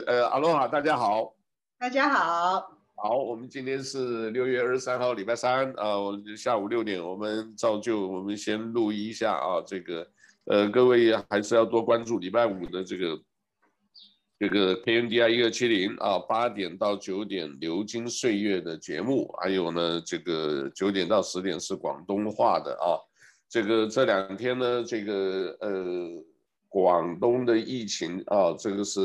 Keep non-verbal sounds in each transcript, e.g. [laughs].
呃，阿罗哈，大家好，大家好，好，我们今天是六月二十三号，礼拜三啊，我下午六点，我们照旧，我们先录一下啊，这个，呃，各位还是要多关注礼拜五的这个这个 KNDI 一二七零啊，八点到九点流金岁月的节目，还有呢，这个九点到十点是广东话的啊，这个这两天呢，这个呃。广东的疫情啊，这个是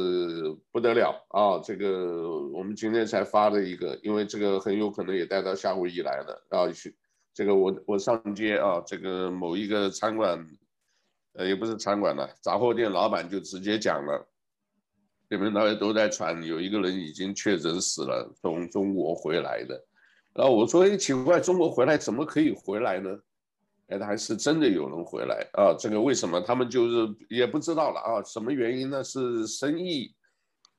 不得了啊！这个我们今天才发了一个，因为这个很有可能也带到夏威夷来了啊。去这个我我上街啊，这个某一个餐馆，呃，也不是餐馆了，杂货店老板就直接讲了，你们大家都在传有一个人已经确诊死了，从中国回来的。然后我说，哎，奇怪，中国回来怎么可以回来呢？哎，还是真的有人回来啊？这个为什么他们就是也不知道了啊？什么原因呢？是生意，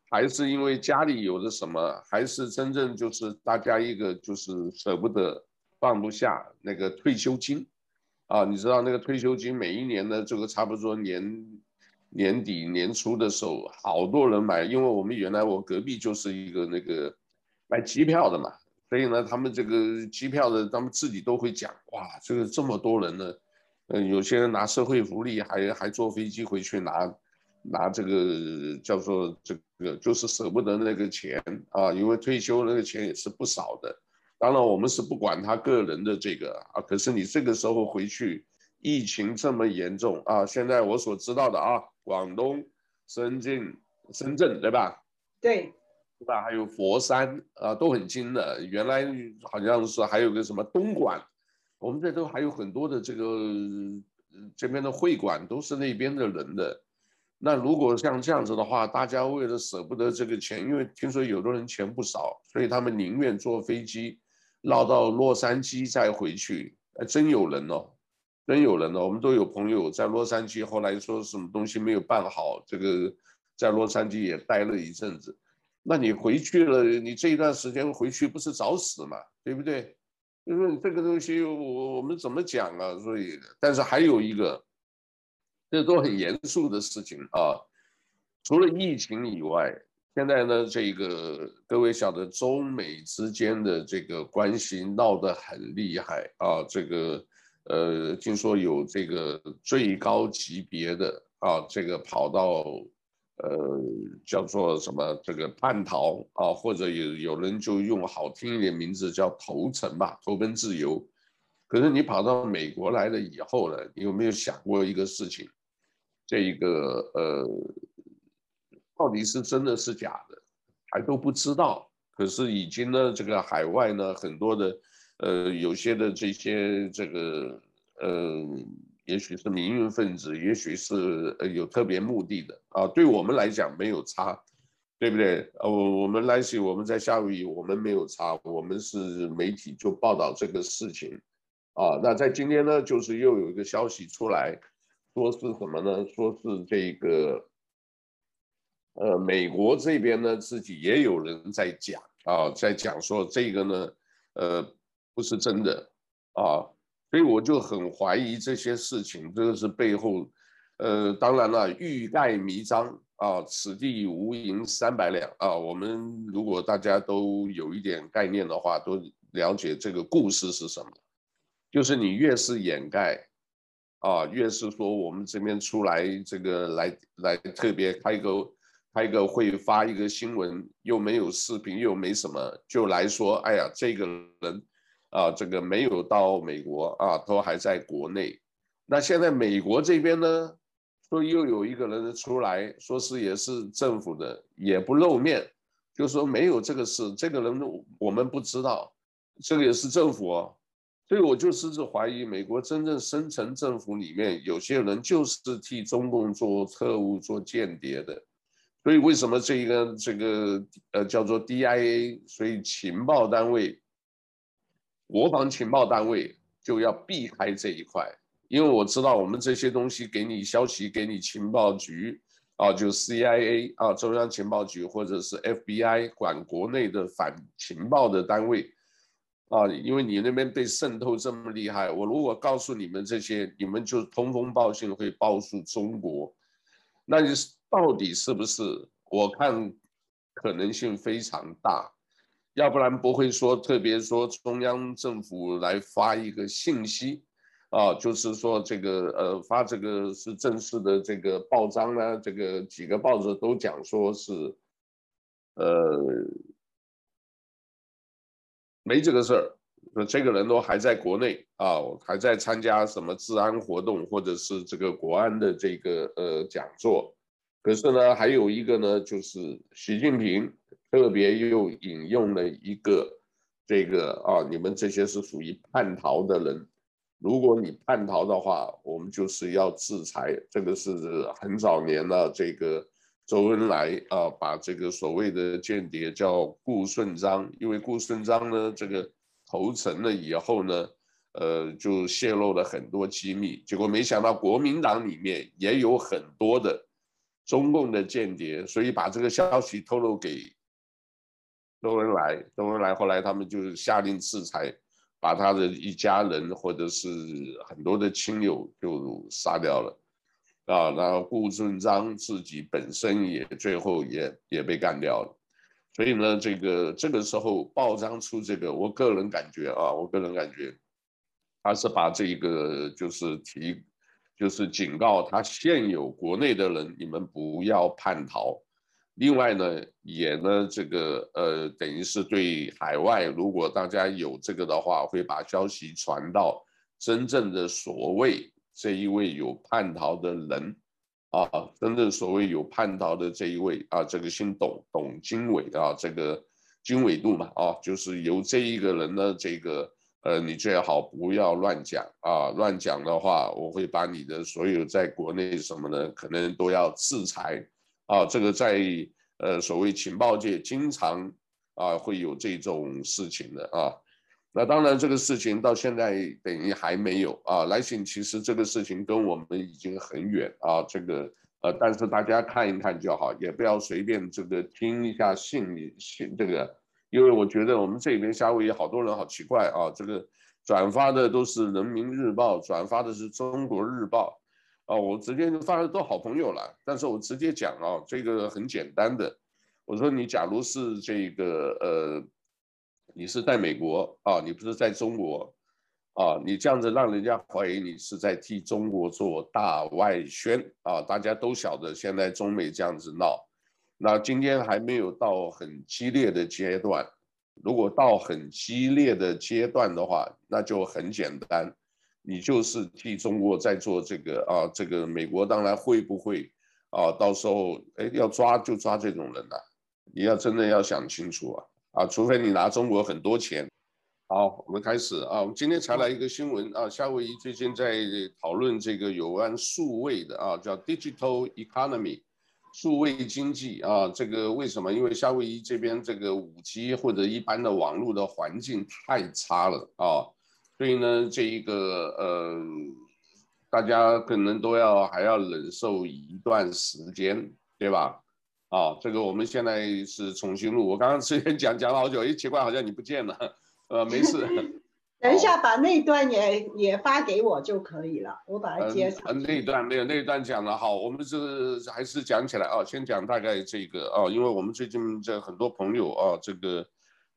还是因为家里有的什么？还是真正就是大家一个就是舍不得放不下那个退休金啊？你知道那个退休金每一年的这个差不多年年底年初的时候，好多人买，因为我们原来我隔壁就是一个那个卖机票的嘛。所以呢，他们这个机票的，他们自己都会讲，哇，这个这么多人呢，嗯，有些人拿社会福利还，还还坐飞机回去拿，拿这个叫做这个，就是舍不得那个钱啊，因为退休那个钱也是不少的。当然，我们是不管他个人的这个啊，可是你这个时候回去，疫情这么严重啊，现在我所知道的啊，广东、深圳、深圳，对吧？对。是吧？还有佛山啊，都很近的。原来好像是还有个什么东莞，我们这都还有很多的这个这边的会馆都是那边的人的。那如果像这样子的话，大家为了舍不得这个钱，因为听说有的人钱不少，所以他们宁愿坐飞机绕到洛杉矶再回去。还真有人哦，真有人哦。我们都有朋友在洛杉矶，后来说什么东西没有办好，这个在洛杉矶也待了一阵子。那你回去了，你这一段时间回去不是找死嘛，对不对？就是这个东西，我我们怎么讲啊？所以，但是还有一个，这都很严肃的事情啊。除了疫情以外，现在呢，这个各位晓得，中美之间的这个关系闹得很厉害啊。这个呃，听说有这个最高级别的啊，这个跑到。呃，叫做什么这个叛逃啊，或者有有人就用好听一点名字叫投诚吧，投奔自由。可是你跑到美国来了以后呢，你有没有想过一个事情？这一个呃，到底是真的是假的，还都不知道。可是已经呢，这个海外呢，很多的呃，有些的这些这个呃。也许是民运分子，也许是呃有特别目的的啊。对我们来讲没有差，对不对？呃，我们来西，我们在夏威夷，我们没有差，我们是媒体就报道这个事情啊。那在今天呢，就是又有一个消息出来，说是什么呢？说是这个呃美国这边呢自己也有人在讲啊，在讲说这个呢呃不是真的啊。所以我就很怀疑这些事情，这个是背后，呃，当然了，欲盖弥彰啊，此地无银三百两啊。我们如果大家都有一点概念的话，都了解这个故事是什么，就是你越是掩盖，啊，越是说我们这边出来这个来来特别开个开个会发一个新闻，又没有视频，又没什么，就来说，哎呀，这个人。啊，这个没有到美国啊，都还在国内。那现在美国这边呢，说又有一个人出来说是也是政府的，也不露面，就说没有这个事，这个人我们不知道，这个也是政府哦。所以我就甚至怀疑，美国真正深层政府里面有些人就是替中共做特务、做间谍的。所以为什么这一个这个呃叫做 DIA，所以情报单位。国防情报单位就要避开这一块，因为我知道我们这些东西给你消息，给你情报局啊，就 CIA 啊，中央情报局或者是 FBI 管国内的反情报的单位啊，因为你那边被渗透这么厉害，我如果告诉你们这些，你们就通风报信会报诉中国，那你到底是不是？我看可能性非常大，要不然不会说特别说中央政府来发一个信息，啊，就是说这个呃发这个是正式的这个报章呢，这个几个报纸都讲说是，呃，没这个事儿。说这个人都还在国内啊，还在参加什么治安活动，或者是这个国安的这个呃讲座。可是呢，还有一个呢，就是习近平特别又引用了一个这个啊，你们这些是属于叛逃的人，如果你叛逃的话，我们就是要制裁。这个是很早年了，这个周恩来啊，把这个所谓的间谍叫顾顺章，因为顾顺章呢，这个。投诚了以后呢，呃，就泄露了很多机密，结果没想到国民党里面也有很多的中共的间谍，所以把这个消息透露给周恩来，周恩来后来他们就下令制裁，把他的一家人或者是很多的亲友就杀掉了，啊，然后顾顺章自己本身也最后也也被干掉了。所以呢，这个这个时候报章出这个，我个人感觉啊，我个人感觉，他是把这个就是提，就是警告他现有国内的人，你们不要叛逃。另外呢，也呢这个呃，等于是对海外，如果大家有这个的话，会把消息传到真正的所谓这一位有叛逃的人。啊，真正所谓有叛逃的这一位啊，这个姓董，董经纬啊，这个经纬度嘛，啊，就是由这一个人呢，这个呃，你最好不要乱讲啊，乱讲的话，我会把你的所有在国内什么的，可能都要制裁啊。这个在呃所谓情报界经常啊会有这种事情的啊。那当然，这个事情到现在等于还没有啊。来信其实这个事情跟我们已经很远啊。这个呃，但是大家看一看就好，也不要随便这个听一下信信这个，因为我觉得我们这边夏威夷好多人好奇怪啊。这个转发的都是人民日报，转发的是中国日报啊。我直接就发的都好朋友了，但是我直接讲啊，这个很简单的，我说你假如是这个呃。你是在美国啊，你不是在中国啊，你这样子让人家怀疑你是在替中国做大外宣啊，大家都晓得现在中美这样子闹，那今天还没有到很激烈的阶段，如果到很激烈的阶段的话，那就很简单，你就是替中国在做这个啊，这个美国当然会不会啊，到时候哎要抓就抓这种人呐、啊，你要真的要想清楚啊。啊，除非你拿中国很多钱。好，我们开始啊。我们今天才来一个新闻啊，夏威夷最近在讨论这个有关数位的啊，叫 digital economy，数位经济啊。这个为什么？因为夏威夷这边这个五 G 或者一般的网络的环境太差了啊，所以呢，这一个呃，大家可能都要还要忍受一段时间，对吧？啊，这个我们现在是重新录。我刚刚之前讲讲了好久，哎，奇怪，好像你不见了。呃，没事。[laughs] [laughs] 等一下，把那段也也发给我就可以了，我把它接上。嗯，那一段没有，那一段讲了。好，我们是还是讲起来啊，先讲大概这个啊，因为我们最近这很多朋友啊，这个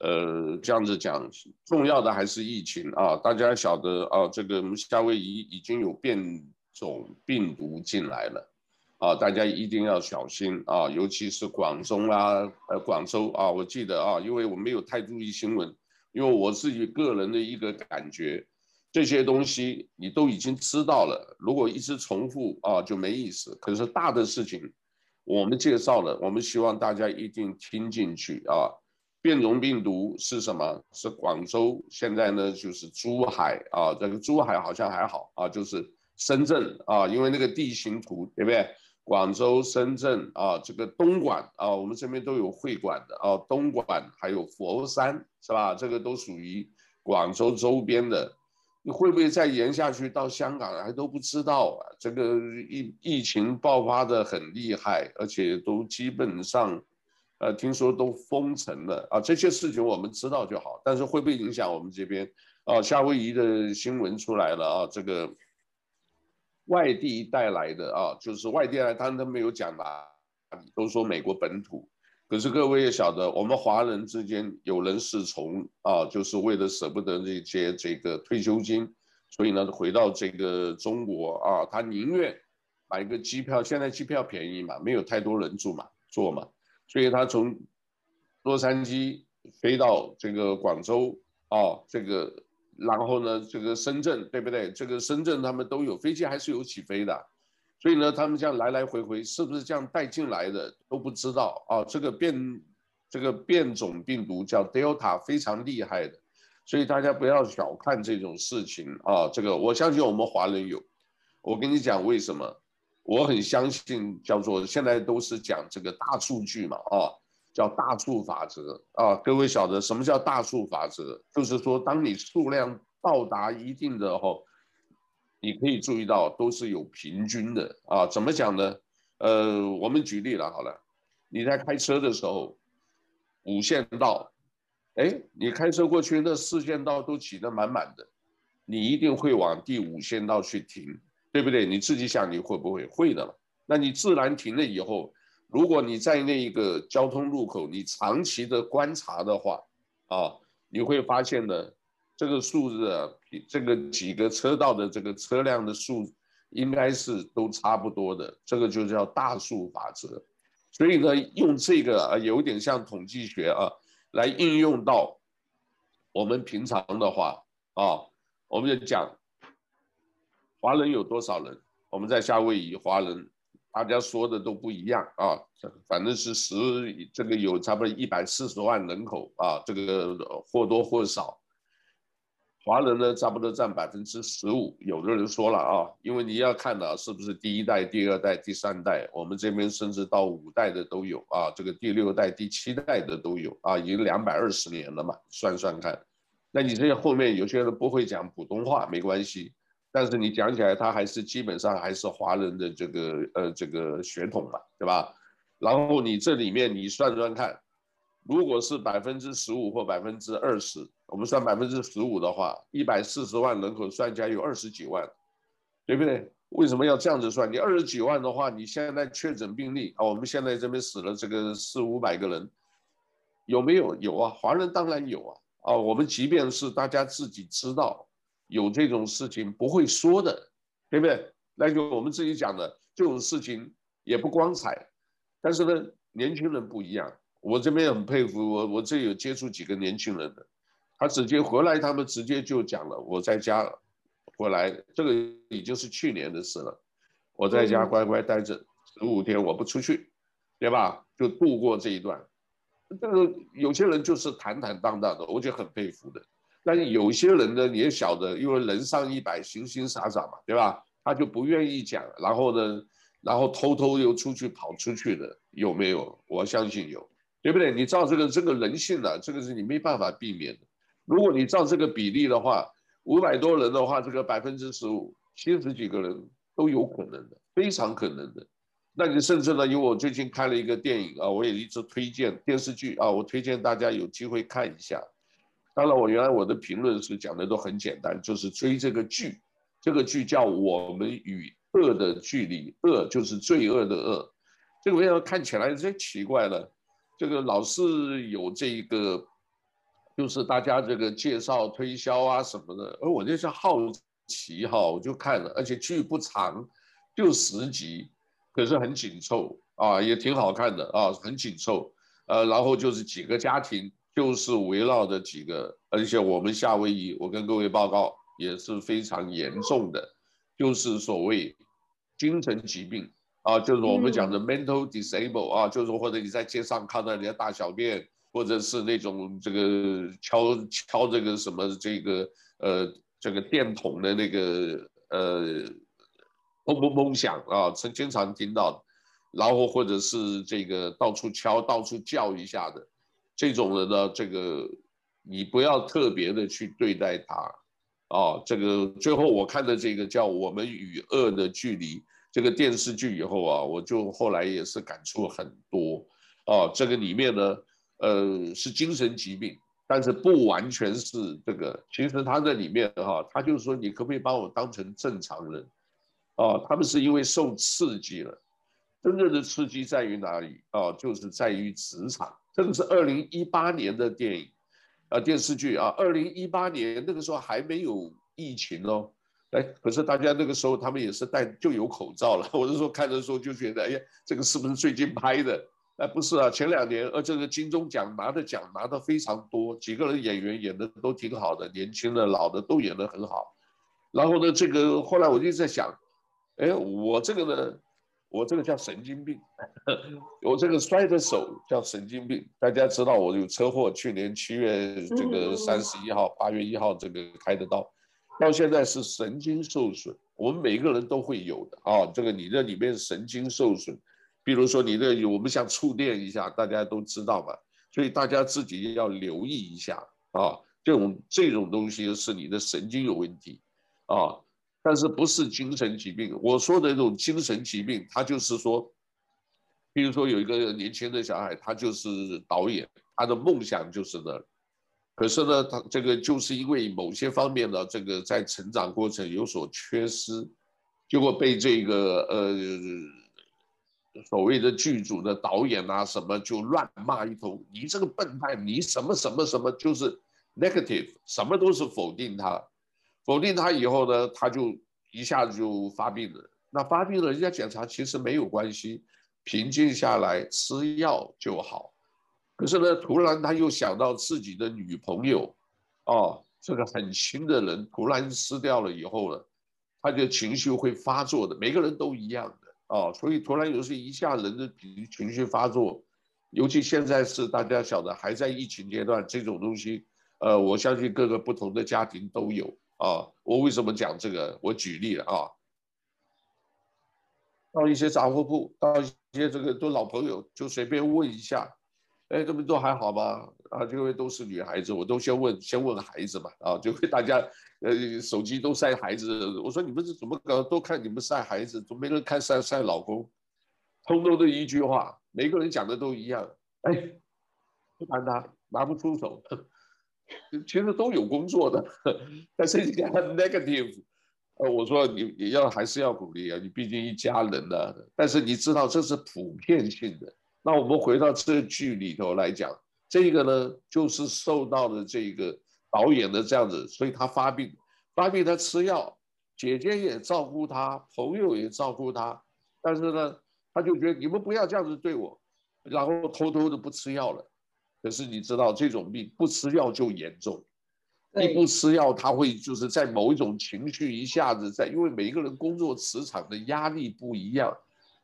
呃这样子讲，重要的还是疫情啊。大家晓得啊，这个夏威夷已经有变种病毒进来了。啊，大家一定要小心啊，尤其是广州啊，呃，广州啊，我记得啊，因为我没有太注意新闻，因为我自己个人的一个感觉，这些东西你都已经知道了，如果一直重复啊，就没意思。可是大的事情，我们介绍了，我们希望大家一定听进去啊。变种病毒是什么？是广州，现在呢就是珠海啊，这个珠海好像还好啊，就是深圳啊，因为那个地形图，对不对？广州、深圳啊，这个东莞啊，我们这边都有会馆的啊。东莞还有佛山，是吧？这个都属于广州周边的。你会不会再延下去到香港还都不知道啊？这个疫疫情爆发的很厉害，而且都基本上，呃，听说都封城了啊。这些事情我们知道就好，但是会不会影响我们这边啊？夏威夷的新闻出来了啊，这个。外地带来的啊，就是外地来，他们都没有讲哪里，都说美国本土。可是各位也晓得，我们华人之间有人是从啊，就是为了舍不得这些这个退休金，所以呢回到这个中国啊，他宁愿买个机票，现在机票便宜嘛，没有太多人住嘛，坐嘛，所以他从洛杉矶飞到这个广州啊，这个然后呢这个深圳对不对？这个深圳他们都有飞机，还是有起飞的。所以呢，他们这样来来回回，是不是这样带进来的都不知道啊。这个变，这个变种病毒叫 Delta，非常厉害的，所以大家不要小看这种事情啊。这个我相信我们华人有，我跟你讲为什么，我很相信叫做现在都是讲这个大数据嘛啊，叫大数法则啊。各位晓得什么叫大数法则？就是说，当你数量到达一定的后。你可以注意到都是有平均的啊，怎么讲呢？呃，我们举例了好了，你在开车的时候，五线道，哎，你开车过去那四线道都挤得满满的，你一定会往第五线道去停，对不对？你自己想你会不会？会的了。那你自然停了以后，如果你在那一个交通路口你长期的观察的话，啊，你会发现呢。这个数字啊，这个几个车道的这个车辆的数，应该是都差不多的。这个就叫大数法则。所以呢，用这个啊，有点像统计学啊，来应用到我们平常的话啊，我们就讲华人有多少人？我们在夏威夷华人，大家说的都不一样啊，反正是十这个有差不多一百四十万人口啊，这个或多或少。华人呢，差不多占百分之十五。有的人说了啊，因为你要看的是不是第一代、第二代、第三代，我们这边甚至到五代的都有啊，这个第六代、第七代的都有啊，已经两百二十年了嘛，算算看。那你这些后面有些人不会讲普通话没关系，但是你讲起来，他还是基本上还是华人的这个呃这个血统嘛，对吧？然后你这里面你算算看。如果是百分之十五或百分之二十，我们算百分之十五的话，一百四十万人口算起来有二十几万，对不对？为什么要这样子算？你二十几万的话，你现在确诊病例啊，我们现在这边死了这个四五百个人，有没有？有啊，华人当然有啊。啊，我们即便是大家自己知道有这种事情，不会说的，对不对？那就我们自己讲的这种事情也不光彩，但是呢，年轻人不一样。我这边很佩服我，我这有接触几个年轻人的，他直接回来，他们直接就讲了，我在家回来，这个已经是去年的事了，我在家乖乖待着十五天，我不出去，对吧？就度过这一段。这个有些人就是坦坦荡荡的，我就很佩服的。但有些人呢，你也晓得，因为人上一百，形形色色嘛，对吧？他就不愿意讲，然后呢，然后偷偷又出去跑出去的，有没有？我相信有。对不对？你照这个这个人性呢，这个是你没办法避免的。如果你照这个比例的话，五百多人的话，这个百分之十五，七十几个人都有可能的，非常可能的。那你甚至呢，因为我最近看了一个电影啊，我也一直推荐电视剧啊，我推荐大家有机会看一下。当然，我原来我的评论是讲的都很简单，就是追这个剧，这个剧叫《我们与恶的距离》，恶就是罪恶的恶。这个为什么看起来真奇怪了？这个老是有这一个，就是大家这个介绍推销啊什么的，而我就是好奇哈，我就看了，而且剧不长，就十集，可是很紧凑啊，也挺好看的啊，很紧凑，呃，然后就是几个家庭，就是围绕着几个，而且我们夏威夷，我跟各位报告也是非常严重的，就是所谓精神疾病。啊，就是我们讲的 mental disable 啊，就是或者你在街上看到人家大小便，或者是那种这个敲敲这个什么这个呃这个电筒的那个呃砰砰砰响啊，曾经常听到，然后或者是这个到处敲到处叫一下的这种人呢，这个你不要特别的去对待他啊，这个最后我看的这个叫我们与恶的距离。这个电视剧以后啊，我就后来也是感触很多，啊，这个里面呢，呃，是精神疾病，但是不完全是这个。其实他在里面哈、啊，他就是说，你可不可以把我当成正常人？啊，他们是因为受刺激了，真正的刺激在于哪里啊？就是在于职场。这个是二零一八年的电影，啊，电视剧啊。二零一八年那个时候还没有疫情哦，哎，可是大家那个时候他们也是戴就有口罩了。[laughs] 我是说看的时候就觉得，哎呀，这个是不是最近拍的？哎，不是啊，前两年呃，这个金钟奖拿的奖拿的非常多，几个人演员演的都挺好的，年轻的、老的都演的很好。然后呢，这个后来我就在想，哎，我这个呢？我这个叫神经病，[laughs] 我这个摔的手叫神经病。大家知道我有车祸，去年七月这个三十一号、八月一号这个开的刀，到现在是神经受损。我们每个人都会有的啊，这个你这里面神经受损，比如说你这我们像触电一下，大家都知道嘛，所以大家自己要留意一下啊，这种这种东西是你的神经有问题啊。但是不是精神疾病？我说的那种精神疾病，他就是说，比如说有一个年轻的小孩，他就是导演，他的梦想就是那，可是呢，他这个就是因为某些方面呢，这个在成长过程有所缺失，结果被这个呃所谓的剧组的导演啊什么就乱骂一通，你这个笨蛋，你什么什么什么就是 negative，什么都是否定他。否定他以后呢，他就一下子就发病了。那发病了，人家检查其实没有关系，平静下来吃药就好。可是呢，突然他又想到自己的女朋友，哦，这个很亲的人突然失掉了以后呢，他的情绪会发作的。每个人都一样的哦，所以突然有时一下人的情绪发作，尤其现在是大家晓得还在疫情阶段，这种东西，呃，我相信各个不同的家庭都有。啊，我为什么讲这个？我举例了啊，到一些杂货铺，到一些这个都老朋友，就随便问一下，哎，这边都还好吗？啊，这位都是女孩子，我都先问，先问孩子嘛，啊，就会大家呃手机都晒孩子，我说你们是怎么搞？都看你们晒孩子，都没人看晒晒老公，通通的一句话，每个人讲的都一样，哎，不谈他，拿不出手。其实都有工作的，[laughs] 但是你看 negative，呃，我说你你要还是要鼓励啊，你毕竟一家人呢、啊。但是你知道这是普遍性的。那我们回到这剧里头来讲，这个呢就是受到了这个导演的这样子，所以他发病，发病他吃药，姐姐也照顾他，朋友也照顾他，但是呢，他就觉得你们不要这样子对我，然后偷偷的不吃药了。可是你知道这种病不吃药就严重，你不吃药，他会就是在某一种情绪一下子在，因为每一个人工作磁场的压力不一样，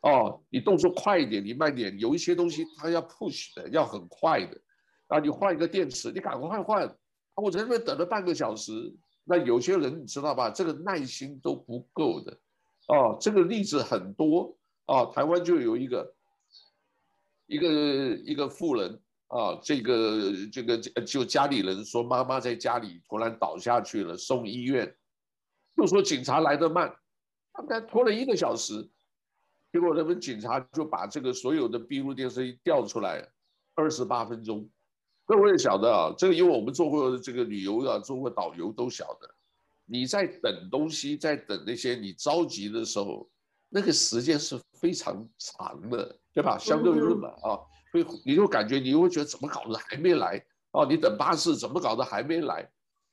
哦，你动作快一点，你慢点，有一些东西它要 push 的，要很快的，啊，你换一个电池，你赶快换，我在那边等了半个小时，那有些人你知道吧，这个耐心都不够的，哦，这个例子很多，哦，台湾就有一个，一个一个富人。啊，这个这个就家里人说妈妈在家里突然倒下去了，送医院，又说警察来得慢，大概拖了一个小时，结果他们警察就把这个所有的闭路电视一调出来，二十八分钟。那我也晓得啊，这个因为我们做过这个旅游啊，做过导游都晓得，你在等东西，在等那些你着急的时候，那个时间是非常长的，对吧？相对论嘛啊。会，你就感觉你会觉得怎么搞的还没来哦？你等巴士怎么搞的还没来？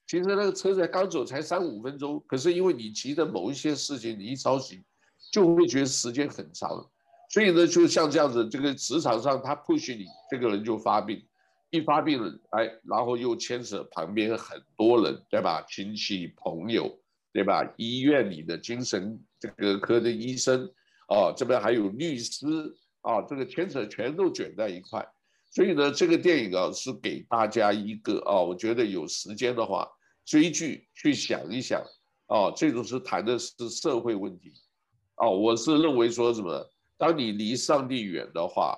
其实那个车才刚走才三五分钟，可是因为你急的某一些事情，你一着急就会觉得时间很长。所以呢，就像这样子，这个职场上他 push 你，这个人就发病，一发病了，哎，然后又牵扯旁边很多人，对吧？亲戚朋友，对吧？医院里的精神这个科的医生，哦，这边还有律师。啊，这个牵扯全都卷在一块，所以呢，这个电影啊是给大家一个啊，我觉得有时间的话追剧去想一想啊，这种是谈的是社会问题啊，我是认为说什么，当你离上帝远的话，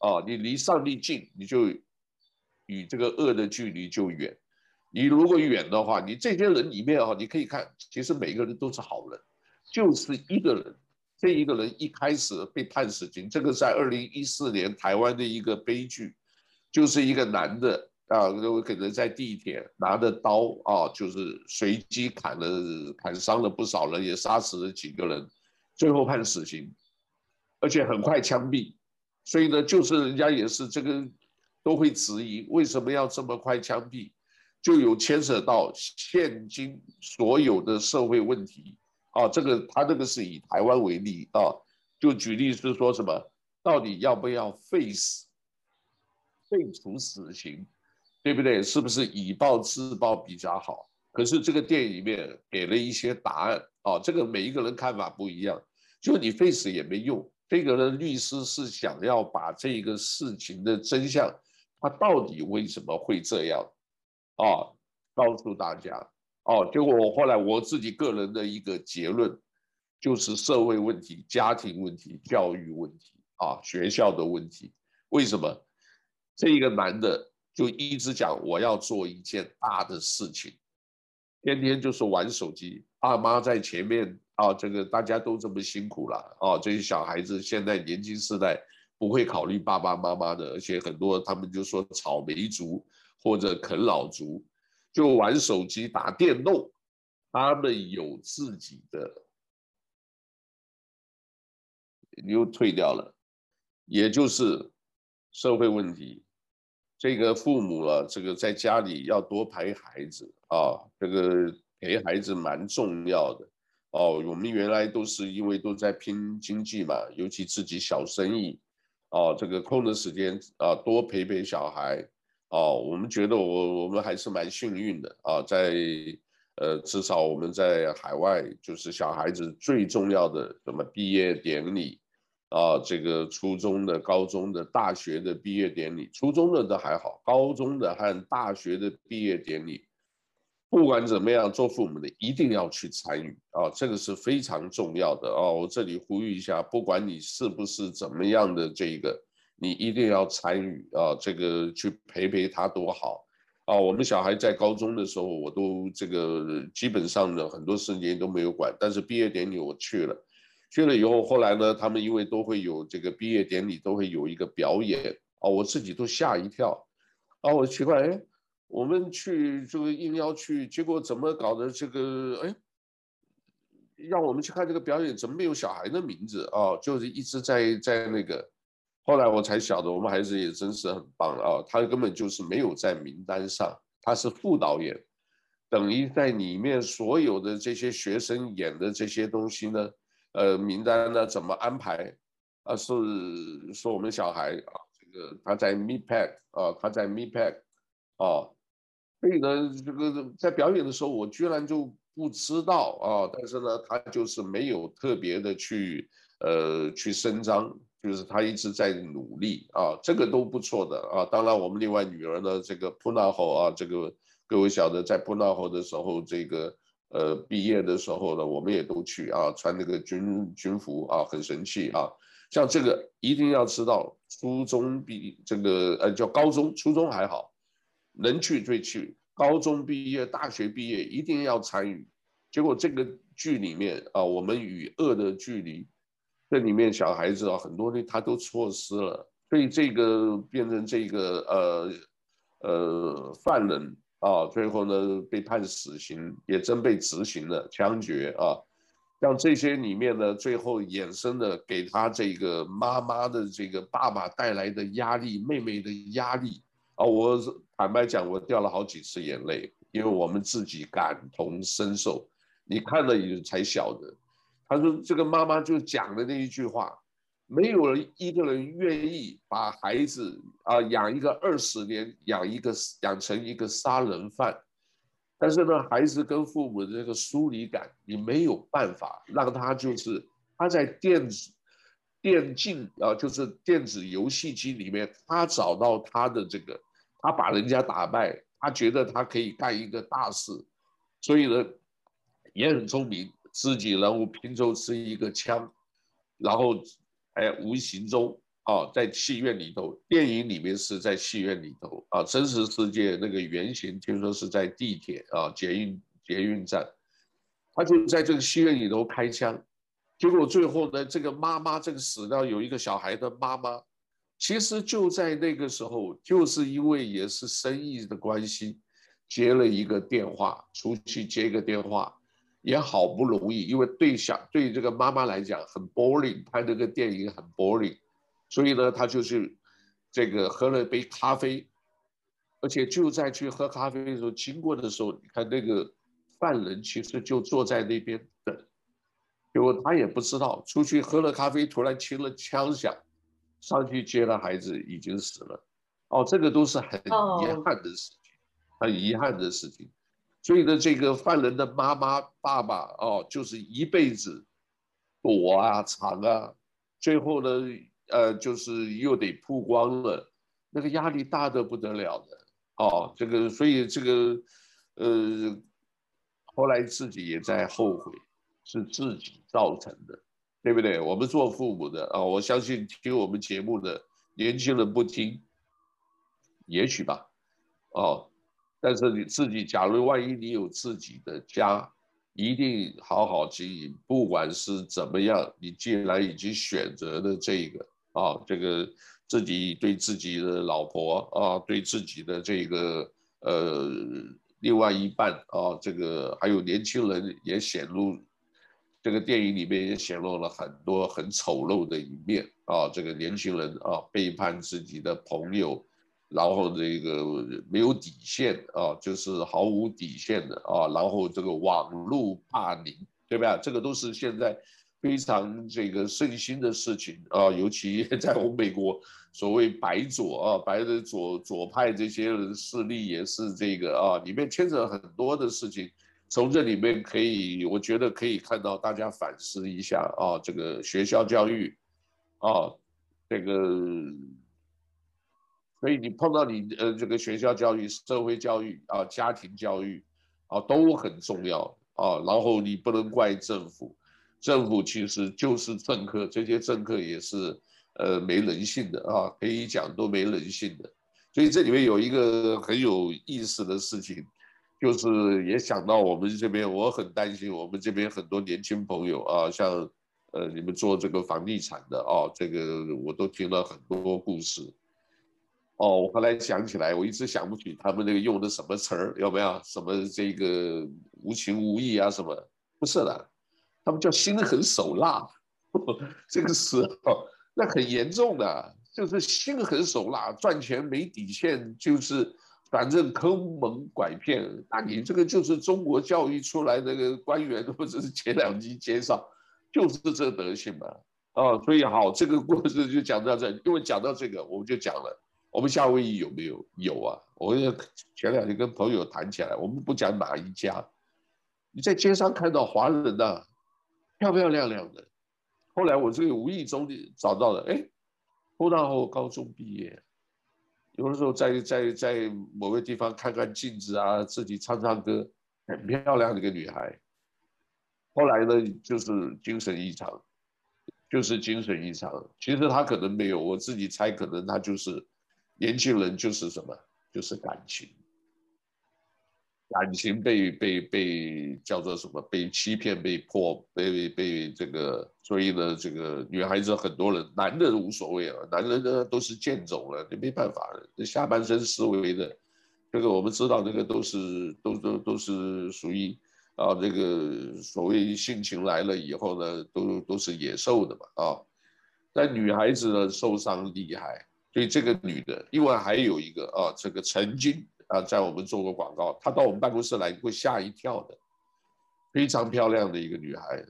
啊，你离上帝近，你就与这个恶的距离就远；你如果远的话，你这些人里面啊，你可以看，其实每个人都是好人，就是一个人。这一个人一开始被判死刑，这个在二零一四年台湾的一个悲剧，就是一个男的啊，可能在地铁拿着刀啊，就是随机砍了砍伤了不少人，也杀死了几个人，最后判死刑。而且很快枪毙，所以呢，就是人家也是这个都会质疑为什么要这么快枪毙，就有牵扯到现今所有的社会问题啊。这个他这个是以台湾为例啊，就举例是说什么，到底要不要废死，废除死刑，对不对？是不是以暴制暴比较好？可是这个电影里面给了一些答案啊，这个每一个人看法不一样，就你废死也没用。这个呢，律师是想要把这个事情的真相，他到底为什么会这样啊，告诉大家哦。结果我后来我自己个人的一个结论，就是社会问题、家庭问题、教育问题啊，学校的问题。为什么这个男的就一直讲我要做一件大的事情？天天就是玩手机，爸妈在前面啊，这个大家都这么辛苦了啊，这些小孩子现在年轻世代不会考虑爸爸妈妈的，而且很多他们就说草莓族或者啃老族，就玩手机打电动，他们有自己的，又退掉了，也就是社会问题。这个父母了，这个在家里要多陪孩子啊，这个陪孩子蛮重要的哦。我们原来都是因为都在拼经济嘛，尤其自己小生意，哦，这个空的时间啊，多陪陪小孩哦。我们觉得我我们还是蛮幸运的啊，在呃至少我们在海外，就是小孩子最重要的什么毕业典礼。啊，这个初中的、高中的、大学的毕业典礼，初中的都还好，高中的和大学的毕业典礼，不管怎么样，做父母的一定要去参与啊，这个是非常重要的啊。我这里呼吁一下，不管你是不是怎么样的这个，你一定要参与啊，这个去陪陪他多好啊。我们小孩在高中的时候，我都这个基本上呢，很多时间都没有管，但是毕业典礼我去了。去了以后，后来呢，他们因为都会有这个毕业典礼，都会有一个表演啊，我自己都吓一跳，啊，我奇怪，哎，我们去这个应邀去，结果怎么搞的？这个哎，让我们去看这个表演，怎么没有小孩的名字啊？就是一直在在那个，后来我才晓得，我们孩子也真是很棒啊，他根本就是没有在名单上，他是副导演，等于在里面所有的这些学生演的这些东西呢。呃，名单呢怎么安排？啊，是说我们小孩啊，这个他在 mepack 啊，他在 mepack 啊，所以呢，这个在表演的时候，我居然就不知道啊，但是呢，他就是没有特别的去呃去声张，就是他一直在努力啊，这个都不错的啊。当然，我们另外女儿呢，这个 Punahou 啊，这个各位晓得，在 Punahou 的时候，这个。呃，毕业的时候呢，我们也都去啊，穿那个军军服啊，很神气啊。像这个一定要知道，初中毕这个呃叫高中，初中还好，能去就去。高中毕业、大学毕业一定要参与。结果这个剧里面啊，我们与恶的距离，这里面小孩子啊，很多的他都错失了，所以这个变成这个呃呃犯人。啊，最后呢，被判死刑，也真被执行了枪决啊。像这些里面呢，最后衍生的给他这个妈妈的这个爸爸带来的压力，妹妹的压力啊，我坦白讲，我掉了好几次眼泪，因为我们自己感同身受。你看了也才晓得，他说这个妈妈就讲的那一句话。没有人一个人愿意把孩子啊养一个二十年，养一个养成一个杀人犯，但是呢，孩子跟父母的这个疏离感，你没有办法让他就是他在电子电竞啊，就是电子游戏机里面，他找到他的这个，他把人家打败，他觉得他可以干一个大事，所以呢，也很聪明，自己人物拼凑出一个枪，然后。哎，无形中啊，在戏院里头，电影里面是在戏院里头啊，真实世界那个原型听说是在地铁啊，捷运捷运站，他就在这个戏院里头开枪，结果最后呢，这个妈妈这个死掉有一个小孩的妈妈，其实就在那个时候，就是因为也是生意的关系，接了一个电话，出去接一个电话，也好不容易，因为对小对这个妈妈来讲很 boring，拍那个电影很 boring，所以呢，他就是这个喝了杯咖啡，而且就在去喝咖啡的时候经过的时候，你看那个犯人其实就坐在那边等，结果他也不知道，出去喝了咖啡，突然听了枪响，上去接了孩子，已经死了。哦，这个都是很遗憾的事情，很遗憾的事情。所以呢，这个犯人的妈妈、爸爸哦，就是一辈子躲啊、藏啊，最后呢，呃，就是又得曝光了，那个压力大得不得了的哦。这个，所以这个，呃，后来自己也在后悔，是自己造成的，对不对？我们做父母的啊、哦，我相信听我们节目的年轻人不听。也许吧，哦，但是你自己，假如万一你有自己的家，一定好好经营。不管是怎么样，你既然已经选择了这个啊，这个自己对自己的老婆啊，对自己的这个呃另外一半啊，这个还有年轻人也显露，这个电影里面也显露了很多很丑陋的一面啊，这个年轻人啊背叛自己的朋友。然后这个没有底线啊，就是毫无底线的啊。然后这个网络霸凌，对吧？这个都是现在非常这个盛行的事情啊。[laughs] 尤其在我们美国，所谓白左啊，白的左左派这些人势力也是这个啊，里面牵扯很多的事情。从这里面可以，我觉得可以看到大家反思一下啊，这个学校教育啊，这个。所以你碰到你呃这个学校教育、社会教育啊、家庭教育啊都很重要啊。然后你不能怪政府，政府其实就是政客，这些政客也是呃没人性的啊，可以讲都没人性的。所以这里面有一个很有意思的事情，就是也想到我们这边，我很担心我们这边很多年轻朋友啊，像呃你们做这个房地产的啊，这个我都听了很多故事。哦，我后来想起来，我一直想不起他们那个用的什么词儿，有没有什么这个无情无义啊什么？不是的，他们叫心狠手辣，[laughs] 这个时候那很严重的，就是心狠手辣，赚钱没底线，就是反正坑蒙拐骗。那你这个就是中国教育出来那个官员或者是前两级介绍，就是这德行嘛。哦，所以好，这个故事就讲到这，因为讲到这个，我们就讲了。我们夏威夷有没有？有啊！我前两天跟朋友谈起来，我们不讲哪一家，你在街上看到华人呐、啊，漂漂亮亮的。后来我这个无意中找到了，哎，复旦后高中毕业，有的时候在在在某个地方看看镜子啊，自己唱唱歌，很漂亮的一个女孩。后来呢，就是精神异常，就是精神异常。其实她可能没有，我自己猜，可能她就是。年轻人就是什么？就是感情，感情被被被叫做什么？被欺骗、被破、被被这个，所以呢，这个女孩子很多人，男人无所谓啊，男人呢都是贱种了，你没办法了，下半身思维的，这个我们知道，这个都是都都都是属于啊，这个所谓性情来了以后呢，都都是野兽的嘛啊，但女孩子呢受伤厉害。所以这个女的，另外还有一个啊，这个曾经啊，在我们做过广告，她到我们办公室来会吓一跳的，非常漂亮的一个女孩。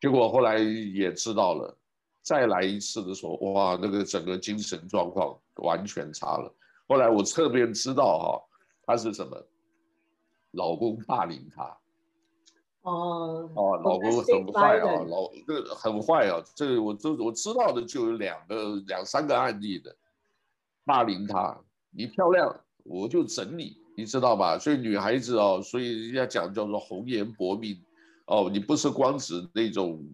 结果后来也知道了，再来一次的时候，哇，那个整个精神状况完全差了。后来我侧面知道哈、她是什么，老公霸凌她。哦哦，老公很坏啊，老这个很坏啊，这个我这我知道的就有两个两三个案例的，霸凌她，你漂亮我就整你，你知道吧？所以女孩子哦，所以人家讲叫做红颜薄命，哦，你不是光指那种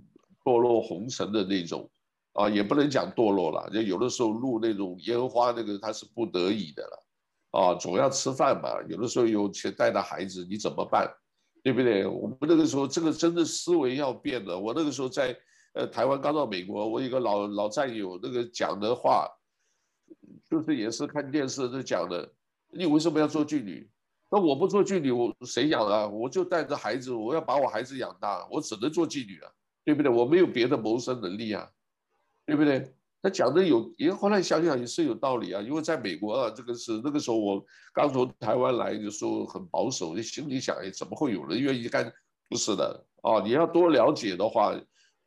堕落红尘的那种，啊，也不能讲堕落了，就有的时候录那种烟花那个他是不得已的了，啊，总要吃饭嘛，有的时候有钱带的孩子你怎么办？对不对？我们那个时候，这个真的思维要变了。我那个时候在呃台湾刚到美国，我有一个老老战友，那个讲的话，就是也是看电视在讲的。你为什么要做妓女？那我不做妓女，我谁养啊？我就带着孩子，我要把我孩子养大，我只能做妓女啊，对不对？我没有别的谋生能力啊，对不对？他讲的有，也后来想想也是有道理啊。因为在美国啊，这个是那个时候我刚从台湾来的时候很保守，你心里想，哎，怎么会有人愿意干？不是的啊，你要多了解的话，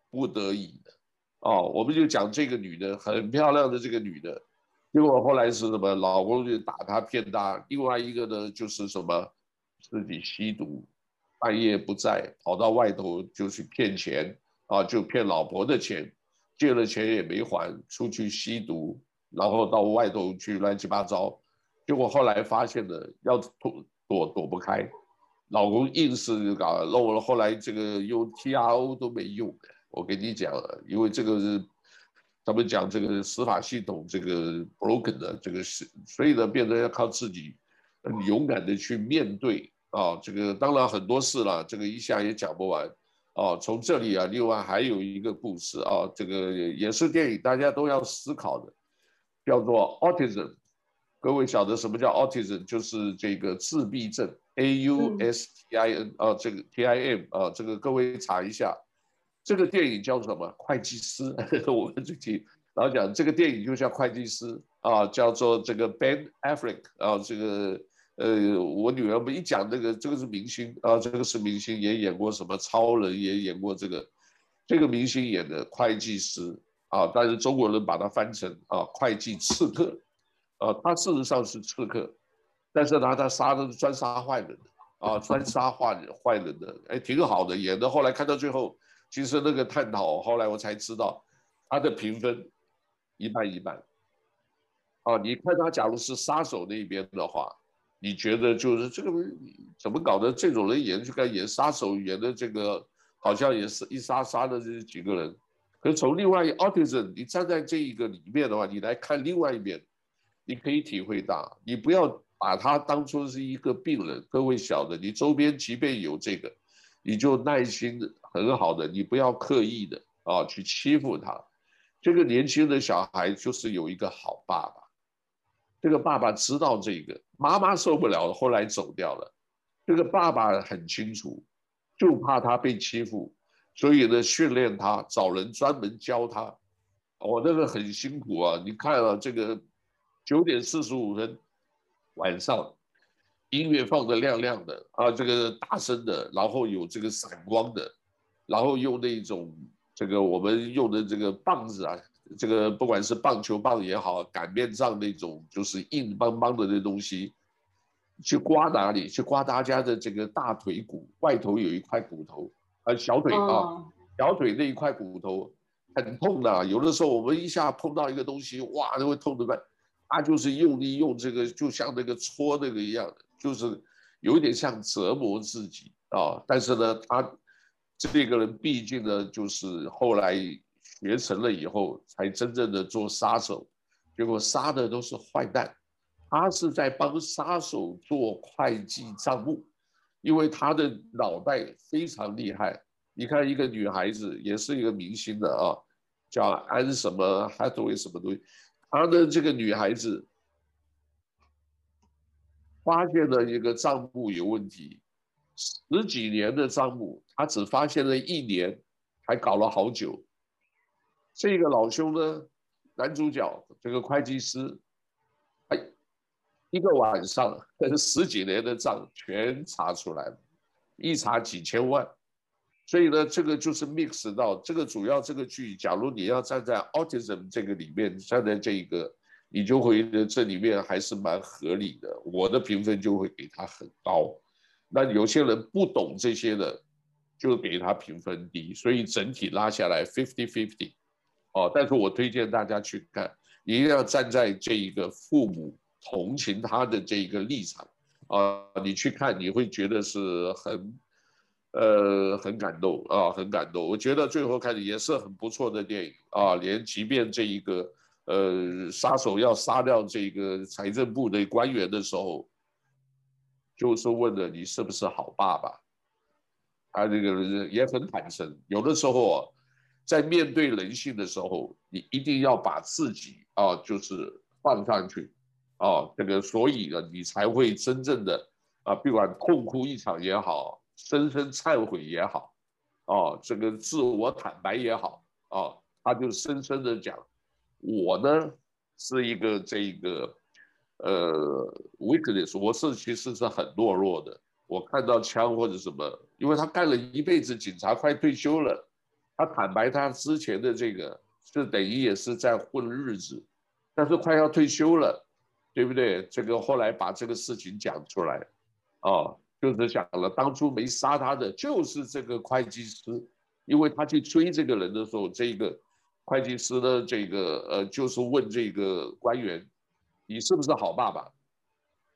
不得已的啊。我们就讲这个女的很漂亮的这个女的。结果后来是什么？老公就打她骗她，另外一个呢就是什么？自己吸毒，半夜不在，跑到外头就去骗钱啊，就骗老婆的钱，借了钱也没还，出去吸毒，然后到外头去乱七八糟。结果后来发现了，要躲躲躲不开，老公硬是搞弄了，后来这个用 TRO 都没用的。我跟你讲了，因为这个是。他们讲这个司法系统这个 broken 的这个是，所以呢，变得要靠自己很勇敢的去面对啊。这个当然很多事了，这个一下也讲不完啊。从这里啊，另外还有一个故事啊，这个也是电影，大家都要思考的，叫做 autism。各位晓得什么叫 autism？就是这个自闭症，A U S T I N 啊，这个 T I M 啊，这个各位查一下。这个电影叫什么？会计师。[laughs] 我们最近老讲这个电影就叫会计师啊，叫做这个 Ben Affleck 啊，这个呃，我女儿们一讲这个，这个是明星啊，这个是明星，也演过什么超人，也演过这个，这个明星演的会计师啊，但是中国人把它翻成啊会计刺客啊，他事实上是刺客，但是呢，他杀的是专杀坏人的啊，专杀坏人坏人的，哎，挺好的，演的后来看到最后。其实那个探讨，后来我才知道，他的评分一半一半。啊，你看他假如是杀手那边的话，你觉得就是这个怎么搞的？这种人演就该演杀手，演的这个好像也是一杀杀的这几个人。可是从另外一 autism，你站在这一个里面的话，你来看另外一面，你可以体会到，你不要把他当作是一个病人。各位晓得，你周边即便有这个。你就耐心很好的，你不要刻意的啊去欺负他。这个年轻的小孩就是有一个好爸爸，这个爸爸知道这个，妈妈受不了了，后来走掉了。这个爸爸很清楚，就怕他被欺负，所以呢训练他，找人专门教他。我、哦、那个很辛苦啊，你看啊，这个九点四十五分晚上。音乐放得亮亮的啊，这个大声的，然后有这个闪光的，然后用那种这个我们用的这个棒子啊，这个不管是棒球棒也好，擀面杖那种就是硬邦邦的那东西，去刮哪里？去刮大家的这个大腿骨外头有一块骨头啊，小腿啊，小腿那一块骨头很痛的啊，有的时候我们一下碰到一个东西，哇，都会痛的快。他就是用力用这个，就像那个戳那个一样的。就是有点像折磨自己啊，但是呢，他这个人毕竟呢，就是后来学成了以后，才真正的做杀手，结果杀的都是坏蛋。他是在帮杀手做会计账目，因为他的脑袋非常厉害。你看一个女孩子，也是一个明星的啊，叫安什么，还作为什么东西，她的这个女孩子。发现了一个账目有问题，十几年的账目，他只发现了一年，还搞了好久。这个老兄呢，男主角这个会计师，哎，一个晚上跟，[laughs] 十几年的账全查出来了，一查几千万。所以呢，这个就是 mix 到这个主要这个剧，假如你要站在 autism 这个里面，站在这一个。你就会觉得这里面还是蛮合理的，我的评分就会给他很高。那有些人不懂这些的，就给他评分低，所以整体拉下来 fifty fifty。哦，但是我推荐大家去看，一定要站在这一个父母同情他的这一个立场啊，你去看你会觉得是很，呃，很感动啊，很感动。我觉得最后看的也是很不错的电影啊，连即便这一个。呃，杀手要杀掉这个财政部的官员的时候，就是问了你是不是好爸爸？他这个人也很坦诚。有的时候啊，在面对人性的时候，你一定要把自己啊，就是放上去啊，这个所以呢，你才会真正的啊，不管痛哭一场也好，深深忏悔也好，哦，这个自我坦白也好，啊，他就深深的讲，我呢是一个这一个，呃，weakness，我是其实是很懦弱的。我看到枪或者什么，因为他干了一辈子警察，快退休了，他坦白他之前的这个，就等于也是在混日子，但是快要退休了，对不对？这个后来把这个事情讲出来。哦，就是讲了，当初没杀他的就是这个会计师，因为他去追这个人的时候，这个会计师的，这个呃，就是问这个官员，你是不是好爸爸？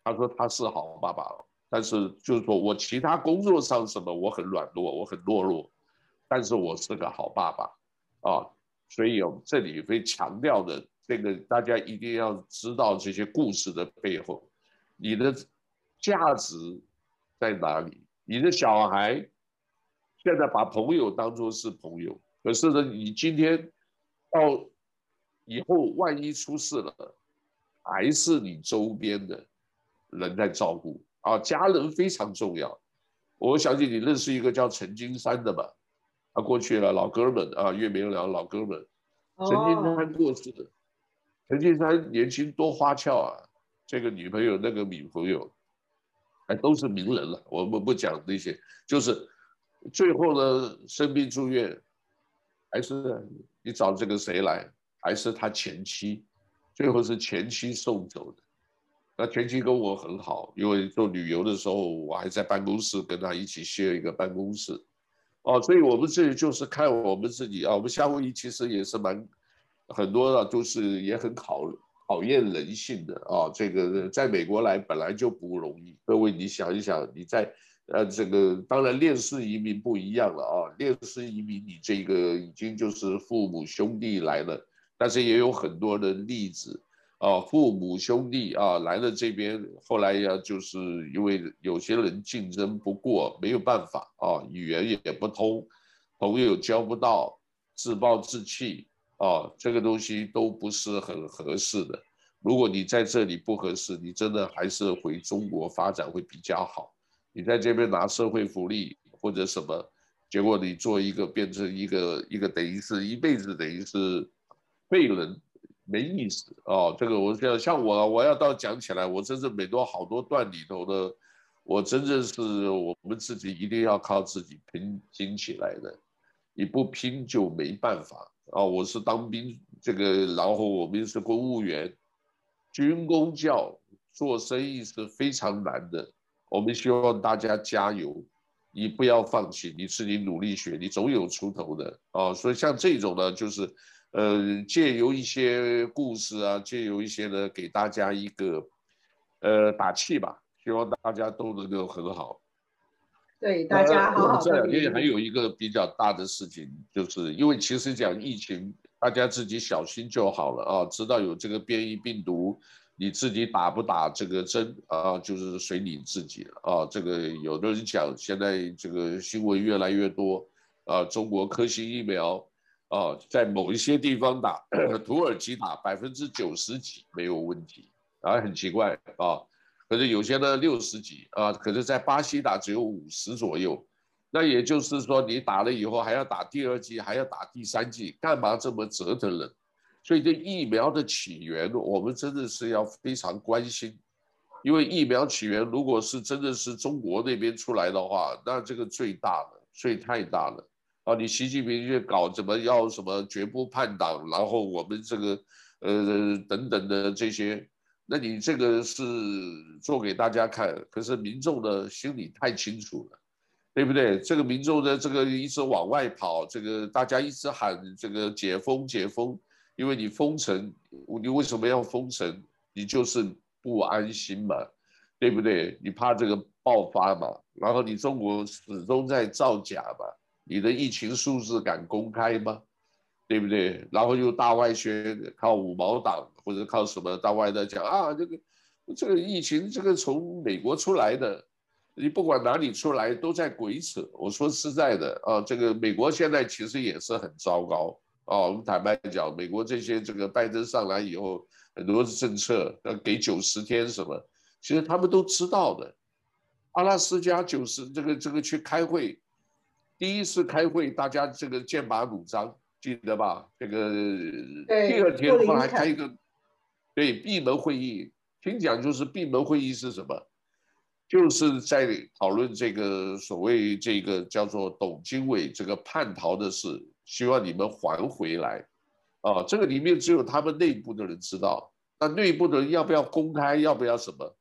他说他是好爸爸，但是就是说我其他工作上什么我很软弱，我很懦弱，但是我是个好爸爸啊，所以我们这里会强调的这个，大家一定要知道这些故事的背后，你的。价值在哪里？你的小孩现在把朋友当作是朋友，可是呢，你今天到以后万一出事了，还是你周边的人在照顾啊，家人非常重要。我相信你认识一个叫陈金山的吧？他过去了，老哥们啊，岳明良老哥们，陈金山过世的，陈金山年轻多花俏啊，这个女朋友那个女朋友。哎，都是名人了，我们不讲那些，就是最后呢，生病住院，还是你找这个谁来，还是他前妻，最后是前妻送走的。那前妻跟我很好，因为做旅游的时候，我还在办公室跟他一起 share 一个办公室。哦，所以我们这里就是看我们自己啊，我们夏威夷其实也是蛮很多的，都是也很考。考验人性的啊，这个在美国来本来就不容易。各位，你想一想，你在呃这个当然链式移民不一样了啊，链式移民你这个已经就是父母兄弟来了，但是也有很多的例子啊，父母兄弟啊来了这边，后来呀就是因为有些人竞争不过，没有办法啊，语言也不通，朋友交不到，自暴自弃。哦，这个东西都不是很合适的。如果你在这里不合适，你真的还是回中国发展会比较好。你在这边拿社会福利或者什么，结果你做一个变成一个一个等于是一辈子等于是废人，没意思哦。这个我像像我，我要到讲起来，我真正每多好多段里头的，我真正是我们自己一定要靠自己拼拼起来的，你不拼就没办法。啊，我是当兵，这个，然后我们是公务员，军工教做生意是非常难的。我们希望大家加油，你不要放弃，你自己努力学，你总有出头的啊。所以像这种呢，就是，呃，借由一些故事啊，借由一些呢，给大家一个，呃，打气吧，希望大家都能够很好。对，大家好好。这两天还有一个比较大的事情，就是因为其实讲疫情，大家自己小心就好了啊。知道有这个变异病毒，你自己打不打这个针啊，就是随你自己了啊。这个有的人讲，现在这个新闻越来越多啊，中国科兴疫苗啊，在某一些地方打，土耳其打百分之九十几没有问题，啊，很奇怪啊。可是有些呢六十几啊，可是在巴西打只有五十左右，那也就是说你打了以后还要打第二剂，还要打第三剂，干嘛这么折腾人？所以这疫苗的起源，我们真的是要非常关心，因为疫苗起源如果是真的是中国那边出来的话，那这个最大了，罪太大了啊！你习近平去搞怎么要什么绝不叛党，然后我们这个呃等等的这些。那你这个是做给大家看，可是民众的心里太清楚了，对不对？这个民众的这个一直往外跑，这个大家一直喊这个解封解封，因为你封城，你为什么要封城？你就是不安心嘛，对不对？你怕这个爆发嘛，然后你中国始终在造假嘛，你的疫情数字敢公开吗？对不对？然后又大外宣，靠五毛党或者靠什么大外的讲啊，这个这个疫情这个从美国出来的，你不管哪里出来都在鬼扯。我说实在的啊，这个美国现在其实也是很糟糕啊。我们坦白讲，美国这些这个拜登上来以后，很多政策要给九十天什么，其实他们都知道的。阿拉斯加九十这个这个去开会，第一次开会大家这个剑拔弩张，记得吧？这个第二天他们还开一个对闭门会议，听讲就是闭门会议是什么？就是在讨论这个所谓这个叫做董经纬这个叛逃的事，希望你们还回来，啊，这个里面只有他们内部的人知道，那内部的人要不要公开，要不要什么？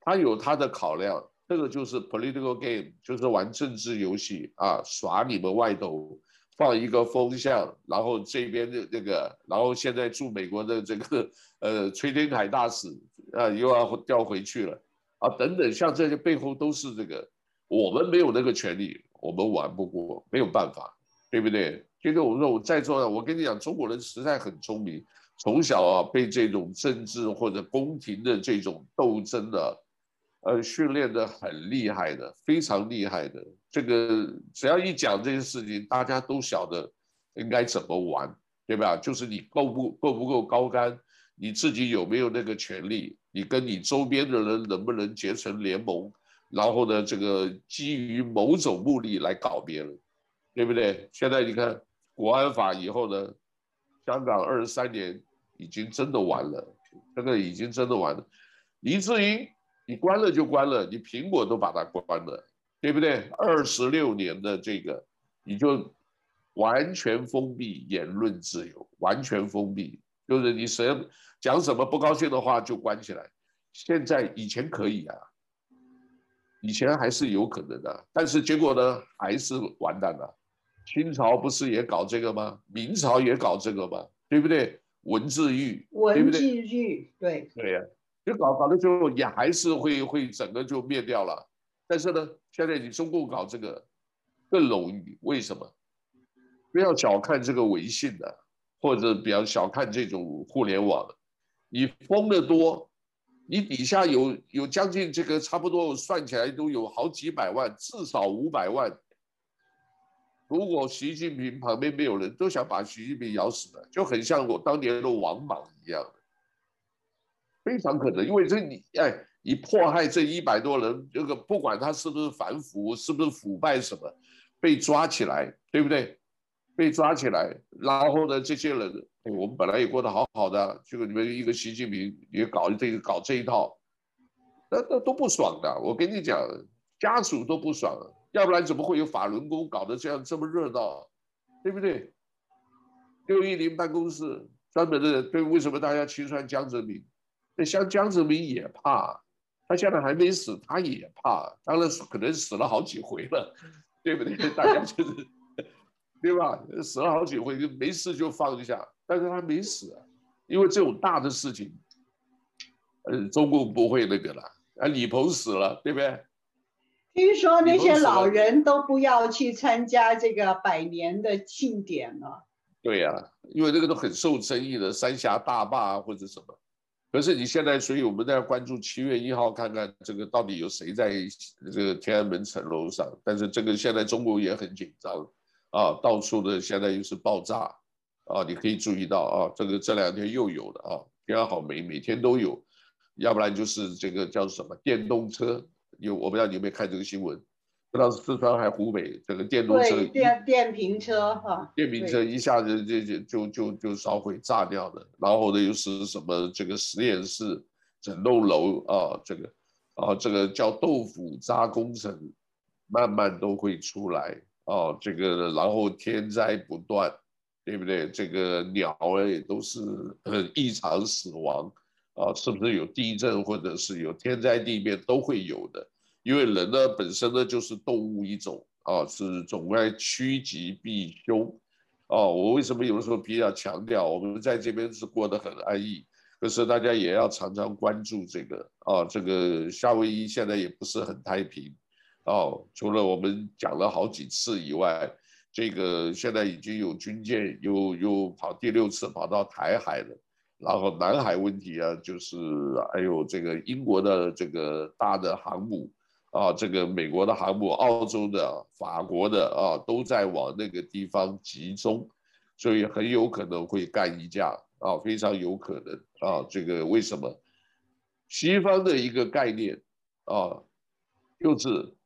他有他的考量，这个就是 political game，就是玩政治游戏啊，耍你们外头，放一个风向，然后这边的那个，然后现在驻美国的这个呃崔天凯大使啊又要调回去了。啊，等等，像这些背后都是这个，我们没有那个权利，我们玩不过，没有办法，对不对？今天我们说我在座的，我跟你讲，中国人实在很聪明，从小啊被这种政治或者宫廷的这种斗争的，呃，训练的很厉害的，非常厉害的。这个只要一讲这些事情，大家都晓得应该怎么玩，对吧？就是你够不够不够高竿，你自己有没有那个权利？你跟你周边的人能不能结成联盟，然后呢，这个基于某种目的来搞别人，对不对？现在你看国安法以后呢，香港二十三年已经真的完了，这个已经真的完了。以至于你关了就关了，你苹果都把它关了，对不对？二十六年的这个，你就完全封闭言论自由，完全封闭。就是你谁讲什么不高兴的话就关起来，现在以前可以啊，以前还是有可能的，但是结果呢还是完蛋了。清朝不是也搞这个吗？明朝也搞这个吗？对不对？文字狱，文字狱，对对呀，搞搞到最后也还是会会整个就灭掉了。但是呢，现在你中共搞这个更容易，为什么？不要小看这个微信的。或者比较小看这种互联网，你封的多，你底下有有将近这个差不多算起来都有好几百万，至少五百万。如果习近平旁边没有人，都想把习近平咬死的，就很像我当年的王莽一样，非常可能。因为这你哎，你迫害这一百多人，这个不管他是不是反腐，是不是腐败什么，被抓起来，对不对？被抓起来，然后呢，这些人，我们本来也过得好好的，结果你们一个习近平也搞这个搞这一套，那那都不爽的。我跟你讲，家属都不爽，要不然怎么会有法轮功搞得这样这么热闹，对不对？六一零办公室专门的人，对，为什么大家清算江泽民？那像江泽民也怕，他现在还没死，他也怕，当然可能死了好几回了，对不对？[laughs] 大家就是。对吧？死了好几回，就没事就放一下，但是他没死啊，因为这种大的事情，呃，中共不会那个了。啊，李鹏死了，对不对？听说那些老人都不要去参加这个百年的庆典了。对呀、啊，因为这个都很受争议的三峡大坝啊，或者什么。可是你现在，所以我们在关注七月一号，看看这个到底有谁在这个天安门城楼上。但是这个现在中国也很紧张。啊，到处的现在又是爆炸，啊，你可以注意到啊，这个这两天又有了啊，天安好每每天都有，要不然就是这个叫什么电动车，有我不知道你有没有看这个新闻，不知道是四川还是湖北，这个电动车电电瓶车哈，电瓶车一下子就就就就就烧毁炸掉的，然后呢又是什么这个实验室整栋楼啊，这个啊这个叫豆腐渣工程，慢慢都会出来。啊，这个然后天灾不断，对不对？这个鸟儿也都是很异常死亡，啊，是不是有地震或者是有天灾地变都会有的？因为人呢本身呢就是动物一种，啊，是总该趋吉避凶，哦，我为什么有的时候比较强调我们在这边是过得很安逸，可是大家也要常常关注这个，啊，这个夏威夷现在也不是很太平。哦，除了我们讲了好几次以外，这个现在已经有军舰又又跑第六次跑到台海了，然后南海问题啊，就是还有这个英国的这个大的航母啊，这个美国的航母、澳洲的、法国的啊，都在往那个地方集中，所以很有可能会干一架啊，非常有可能啊，这个为什么？西方的一个概念啊。就是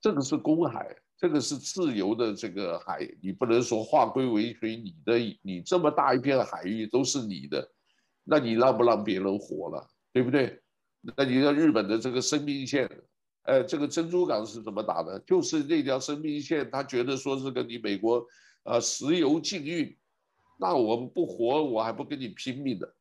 这个是公海，这个是自由的这个海，你不能说划归为谁你的，你这么大一片海域都是你的，那你让不让别人活了，对不对？那你说日本的这个生命线，呃，这个珍珠港是怎么打的？就是那条生命线，他觉得说是跟你美国，呃，石油禁运，那我们不活，我还不跟你拼命的。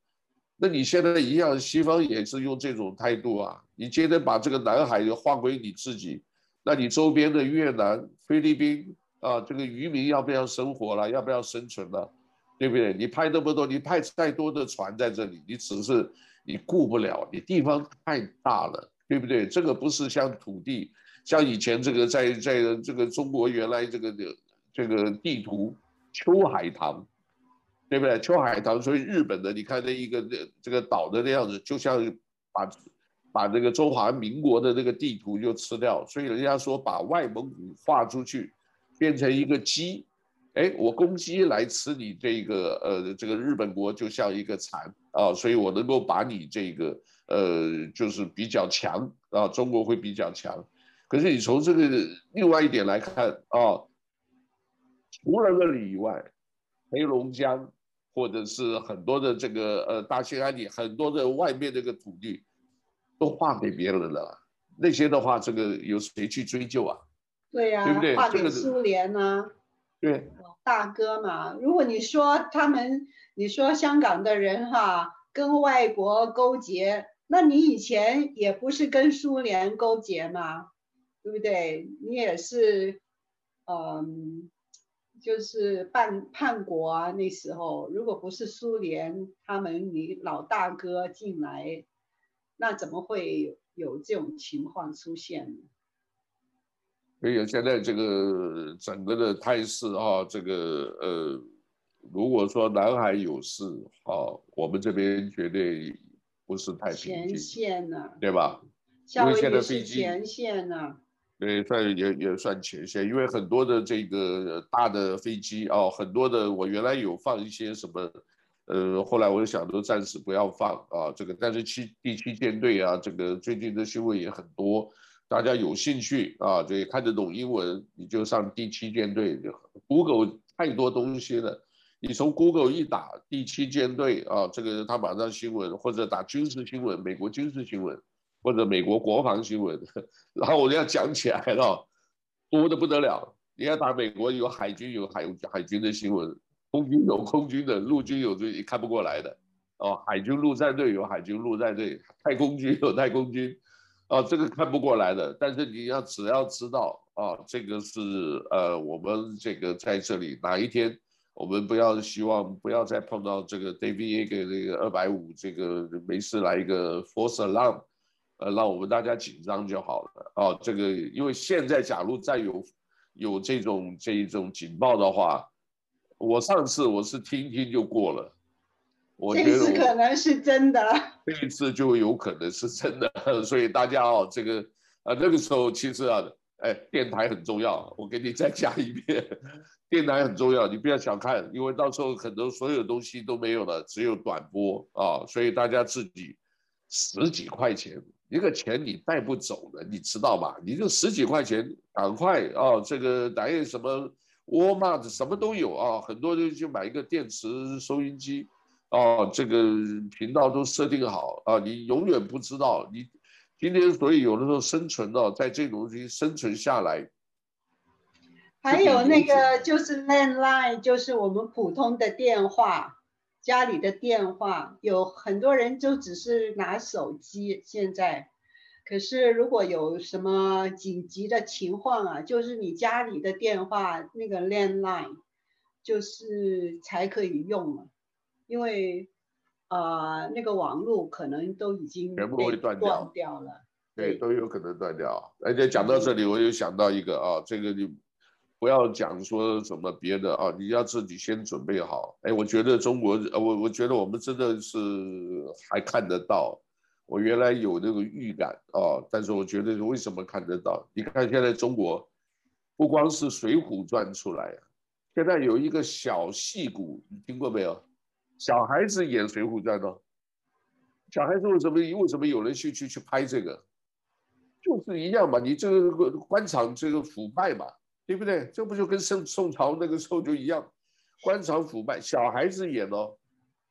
那你现在一样，西方也是用这种态度啊。你今天把这个南海划归你自己，那你周边的越南、菲律宾啊，这个渔民要不要生活了？要不要生存了？对不对？你派那么多，你派再多的船在这里，你只是你顾不了，你地方太大了，对不对？这个不是像土地，像以前这个在在这个中国原来这个的这个地图秋海棠。对不对？秋海棠，所以日本的，你看那一个这个岛的那样子，就像把把这个中华民国的那个地图就吃掉。所以人家说把外蒙古划出去，变成一个鸡，哎，我公鸡来吃你这个呃这个日本国，就像一个蚕啊，所以我能够把你这个呃就是比较强啊，中国会比较强。可是你从这个另外一点来看啊，除了那里以外，黑龙江。或者是很多的这个呃大兴安岭，很多的外面这个土地都划给别人了，那些的话，这个有谁去追究啊？对呀、啊，对不对？划给苏联呢、啊？对，大哥嘛。如果你说他们，你说香港的人哈跟外国勾结，那你以前也不是跟苏联勾结吗？对不对？你也是，嗯。就是叛叛国啊！那时候如果不是苏联他们你老大哥进来，那怎么会有这种情况出现呢？所以现在这个整个的态势啊，这个呃，如果说南海有事啊，我们这边绝对不是太前线呢、啊，对吧？夏威夷是前线呢、啊。对，算也也算前线，因为很多的这个大的飞机哦，很多的我原来有放一些什么，呃，后来我就想都暂时不要放啊，这个但是七第七舰队啊，这个最近的新闻也很多，大家有兴趣啊，这看得懂英文，你就上第七舰队，Google 太多东西了，你从 Google 一打第七舰队啊，这个他马上新闻或者打军事新闻，美国军事新闻。或者美国国防新闻，[laughs] 然后我就要讲起来了，多的不得了。你要打美国有海军有海海军的新闻，空军有空军的，陆军有这看不过来的。哦，海军陆战队有海军陆战队，太空军有太空军，哦，这个看不过来的。但是你要只要知道啊，这个是呃，我们这个在这里哪一天，我们不要希望不要再碰到这个 David Yeager 这个二百五这个没事来一个 force alarm。呃，让我们大家紧张就好了哦。这个，因为现在假如再有有这种这一种警报的话，我上次我是听听就过了。我觉得我这次可能是真的。这一次就有可能是真的，所以大家哦，这个啊那个时候其实啊，哎，电台很重要。我给你再讲一遍，电台很重要，你不要小看，因为到时候很多所有东西都没有了，只有短波啊，所以大家自己十几块钱。一个钱你带不走的，你知道吧？你就十几块钱，赶快啊！这个哪什么沃尔玛什么都有啊，很多人就买一个电池收音机，啊，这个频道都设定好啊，你永远不知道你今天所以有的时候生存到在这种东西生存下来。还有那个就是 landline，就是我们普通的电话。家里的电话有很多人就只是拿手机，现在，可是如果有什么紧急的情况啊，就是你家里的电话那个 landline，就是才可以用了，因为啊、呃、那个网络可能都已经全部会断掉掉了，对，都有可能断掉。而且讲到这里，我又想到一个啊，这个你。不要讲说什么别的啊，你要自己先准备好。哎，我觉得中国，我我觉得我们真的是还看得到。我原来有那个预感啊，但是我觉得为什么看得到？你看现在中国，不光是《水浒传》出来，现在有一个小戏骨，你听过没有？小孩子演《水浒传》呢？小孩子为什么为什么有人去去去拍这个？就是一样嘛，你这个官场这个腐败嘛，对不对？这不就跟宋宋朝那个时候就一样，官场腐败，小孩子演哦，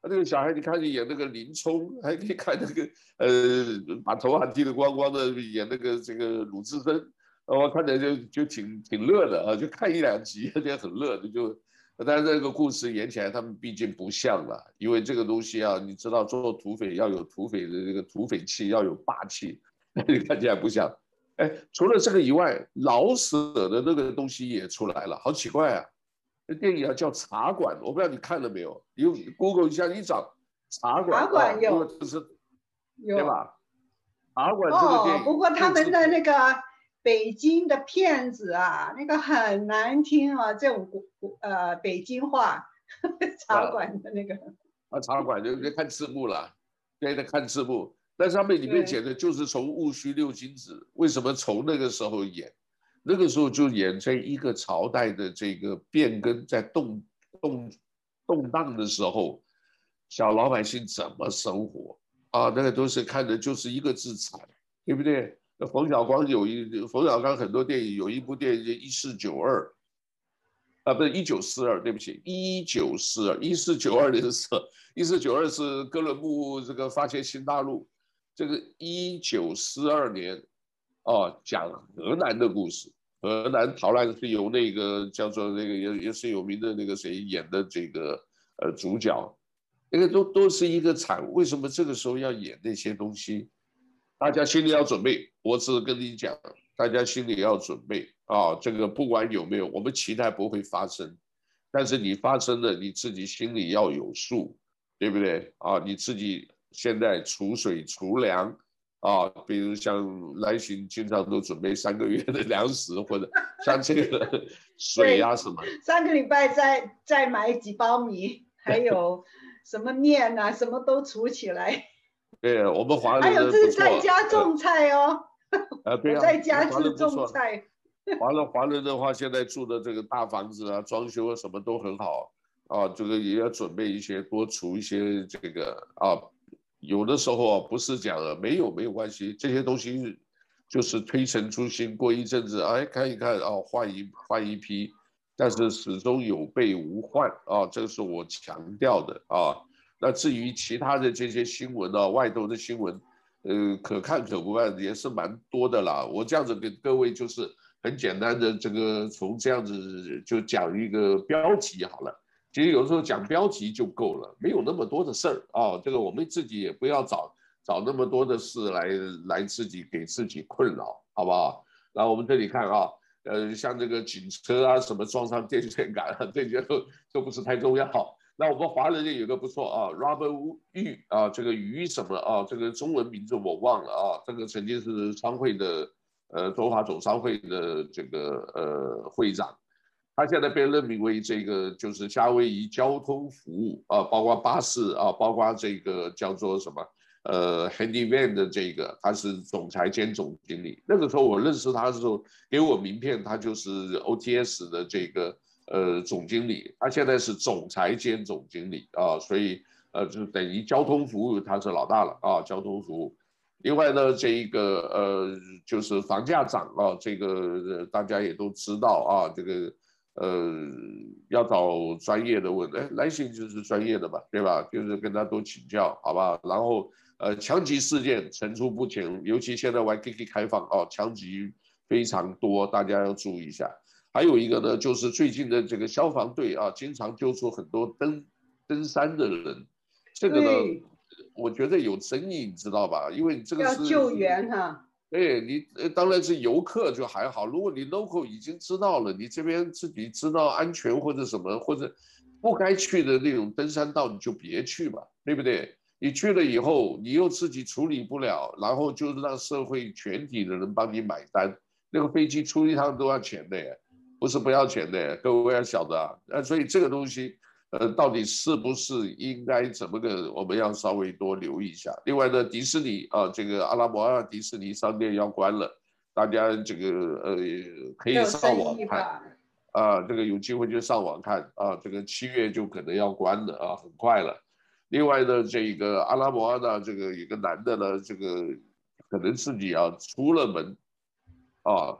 那个小孩你看你演那个林冲，还可以看那个呃把头发剃得光光的演那个这个鲁智深，我看着就就挺挺乐的啊，就看一两集有点很乐的就。但是这个故事演起来，他们毕竟不像了，因为这个东西啊，你知道做土匪要有土匪的这个土匪气，要有霸气，[laughs] 你看起来不像。哎，除了这个以外，老舍的那个东西也出来了，好奇怪啊！那电影啊叫《茶馆》，我不知道你看了没有？你 Google 一下，你找《茶馆》。茶馆有，就是有，对吧？茶馆这个电影。哦，不过他们的那个。北京的骗子啊，那个很难听啊，这种呃北京话，[laughs] 茶馆的那个啊，茶馆就就看字幕了，对的看字幕。但上面里面写的就是从戊戌六君子，为什么从那个时候演，那个时候就演这一个朝代的这个变更在动动动荡的时候，小老百姓怎么生活啊？那个都是看的就是一个字惨，对不对？冯小刚有一冯小刚很多电影，有一部电影叫《一四九二》，啊，不是一九四二，对不起，一九四二，一四九二年的时候，一四九二是哥伦布这个发现新大陆，这个一九四二年，哦，讲河南的故事，河南逃难是由那个叫做那个也也是有名的那个谁演的这个呃主角，那个都都是一个惨，为什么这个时候要演那些东西？大家心里要准备，我只跟你讲，大家心里要准备啊！这个不管有没有，我们期待不会发生，但是你发生了，你自己心里要有数，对不对啊？你自己现在储水储粮啊，比如像来行经常都准备三个月的粮食，或者 [laughs] 像这个水呀、啊、什么，三个礼拜再再买几包米，还有什么面啊，什么都储起来。[laughs] 对，我们华人还有这是在家种菜哦。啊，[laughs] 对啊，在家是种菜。[laughs] 华人华人的话，现在住的这个大房子啊，装修啊什么都很好啊，这个也要准备一些，多储一些这个啊。有的时候啊，不是讲了没有没有关系，这些东西就是推陈出新，过一阵子哎看一看啊，换一换一批，但是始终有备无患啊，这个是我强调的啊。那至于其他的这些新闻啊，外头的新闻，呃，可看可不看也是蛮多的啦。我这样子给各位就是很简单的这个从这样子就讲一个标题好了。其实有时候讲标题就够了，没有那么多的事儿啊。这个我们自己也不要找找那么多的事来来自己给自己困扰，好不好？然后我们这里看啊，呃，像这个警车啊什么撞上电线杆啊，这些都都不是太重要。那我们华人也有个不错啊，Robert 余啊，这个余什么啊，这个中文名字我忘了啊，这个曾经是商会的呃中华总商会的这个呃会长，他现在被任命为这个就是夏威夷交通服务啊，包括巴士啊，包括这个叫做什么呃 Handy Van 的这个，他是总裁兼总经理。那个时候我认识他的时候，给我名片，他就是 OTS 的这个。呃，总经理，他现在是总裁兼总经理啊，所以呃，就等于交通服务他是老大了啊，交通服务。另外呢，这一个呃，就是房价涨啊，这个大家也都知道啊，这个呃，要找专业的问，哎，来信就是专业的嘛，对吧？就是跟他多请教，好吧？然后呃，枪击事件层出不穷，尤其现在玩 K K 开放啊，枪击非常多，大家要注意一下。还有一个呢，就是最近的这个消防队啊，经常救出很多登登山的人，这个呢，我觉得有争议，你知道吧？因为这个是要救援哈。对，你当然是游客就还好，如果你 local 已经知道了，你这边自己知道安全或者什么或者不该去的那种登山道，你就别去吧，对不对？你去了以后，你又自己处理不了，然后就是让社会全体的人帮你买单，那个飞机出一趟都要钱的耶。不是不要钱的，各位要晓得啊。那所以这个东西，呃，到底是不是应该怎么个，我们要稍微多留意一下。另外呢，迪士尼啊，这个阿拉伯啊迪士尼商店要关了，大家这个呃可以上网看啊，这个有机会就上网看啊，这个七月就可能要关了啊，很快了。另外呢，这个阿拉摩亚呢，这个有个男的呢，这个可能自己要出了门啊，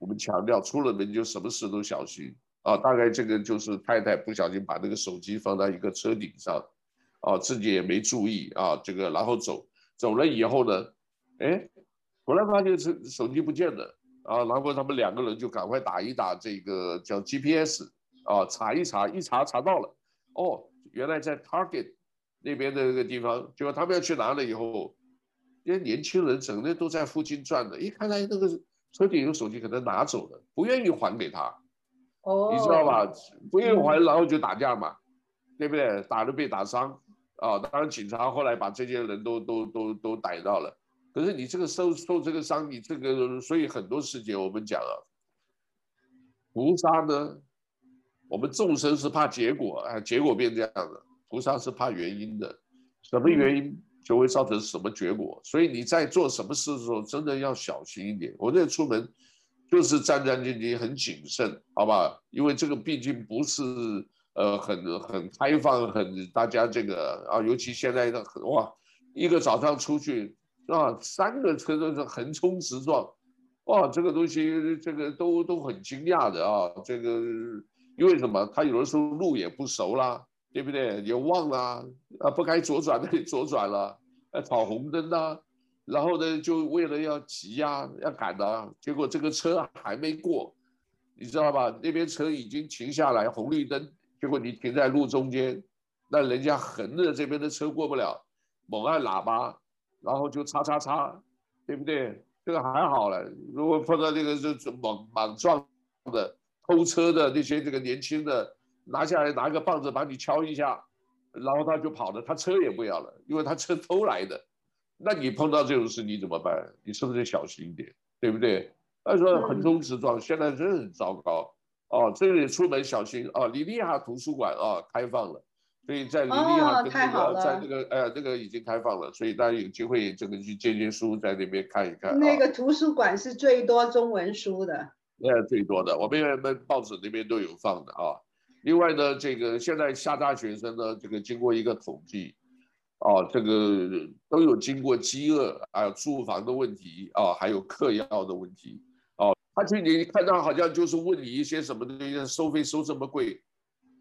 我们强调出了门就什么事都小心啊。大概这个就是太太不小心把那个手机放在一个车顶上，啊，自己也没注意啊，这个然后走走了以后呢，哎，回来发现是手机不见了啊，然后他们两个人就赶快打一打这个叫 GPS 啊，查一查，一查查到了，哦，原来在 Target 那边的那个地方，结果他们要去拿了以后。这些年轻人整天都在附近转的，一看来那个车顶有手机，可能拿走了，不愿意还给他，哦，你知道吧？不愿意还，然后就打架嘛，嗯、对不对？打了被打伤啊！当然警察后来把这些人都都都都逮到了。可是你这个受受这个伤，你这个所以很多事情我们讲啊，菩萨呢，我们众生是怕结果啊，结果变这样的，菩萨是怕原因的，什么原因？就会造成什么结果？所以你在做什么事的时候，真的要小心一点。我这出门就是战战兢兢、很谨慎，好吧？因为这个毕竟不是呃很很开放、很大家这个啊，尤其现在的很哇，一个早上出去啊，三个车都是横冲直撞，哇，这个东西这个都都很惊讶的啊。这个因为什么？他有的时候路也不熟啦。对不对？也忘了啊，不该左转的左转了，呃，闯红灯呐，然后呢，就为了要急呀，要赶的，结果这个车还没过，你知道吧？那边车已经停下来，红绿灯，结果你停在路中间，那人家横着这边的车过不了，猛按喇叭，然后就擦擦擦，对不对？这个还好了，如果碰到这个是莽莽撞的偷车的那些这个年轻的。拿下来拿个棒子把你敲一下，然后他就跑了，他车也不要了，因为他车偷来的。那你碰到这种事你怎么办？你是不是小心一点，对不对？他说横冲直撞，现在真的很糟糕哦。这里出门小心哦。李丽哈图书馆啊、哦、开放了，所以在李丽哈跟那个、哦、在那个呃那个已经开放了，所以大家有机会这个去借借书，在那边看一看。那个图书馆是最多中文书的。那最多的，我们我们报纸那边都有放的啊。另外呢，这个现在下大学生呢，这个经过一个统计，啊，这个都有经过饥饿，还有住房的问题啊，还有嗑药的问题，啊，他去你看到好像就是问你一些什么东西，收费收这么贵，